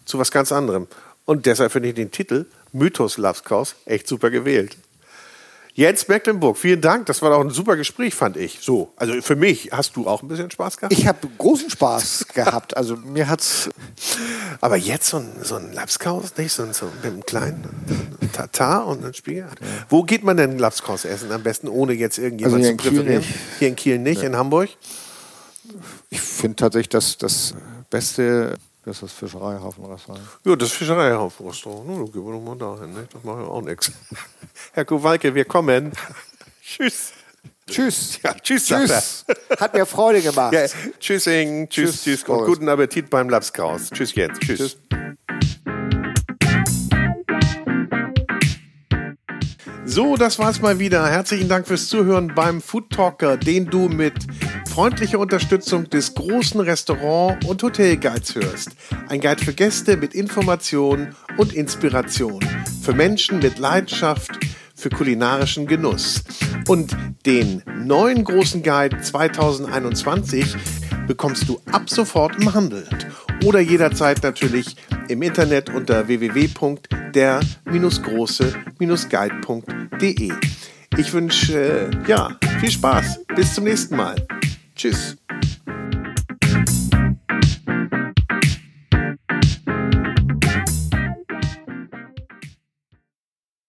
zu was ganz anderem. Und deshalb finde ich den Titel Mythos Lapskaus echt super gewählt. Jens Mecklenburg, vielen Dank. Das war doch ein super Gespräch, fand ich. So, also für mich hast du auch ein bisschen Spaß gehabt? Ich habe großen Spaß gehabt. Also mir hat's. Aber jetzt so ein, so ein Lapskaus, nicht so, ein, so mit einem kleinen Tatar und einem Spiegel. Wo geht man denn Lapskaus essen? Am besten ohne jetzt irgendjemand also zu präferieren? Hier in Kiel nicht, ja. in Hamburg? Ich finde tatsächlich, dass das beste das ist das Fischereihafenrestaurant. Ja, das Fischereihafenrestaurant. No, dann gehen wir doch mal dahin. Ne? Das macht ja auch nichts. Herr Kowalke, wir kommen. tschüss. Tschüss. Ja, tschüss. Tschüss. Hat mir Freude gemacht. Ja, tschüssing. Tschüss, tschüss. tschüss. Und guten Appetit beim Lapskaus. Tschüss jetzt. Tschüss. tschüss. So, das war's mal wieder. Herzlichen Dank fürs Zuhören beim Food Talker, den du mit freundlicher Unterstützung des großen Restaurant- und Hotelguides hörst. Ein Guide für Gäste mit Informationen und Inspiration. Für Menschen mit Leidenschaft für kulinarischen Genuss. Und den neuen großen Guide 2021 bekommst du ab sofort im Handel oder jederzeit natürlich im Internet unter www.der-große-guide.de. Ich wünsche äh, ja viel Spaß. Bis zum nächsten Mal. Tschüss.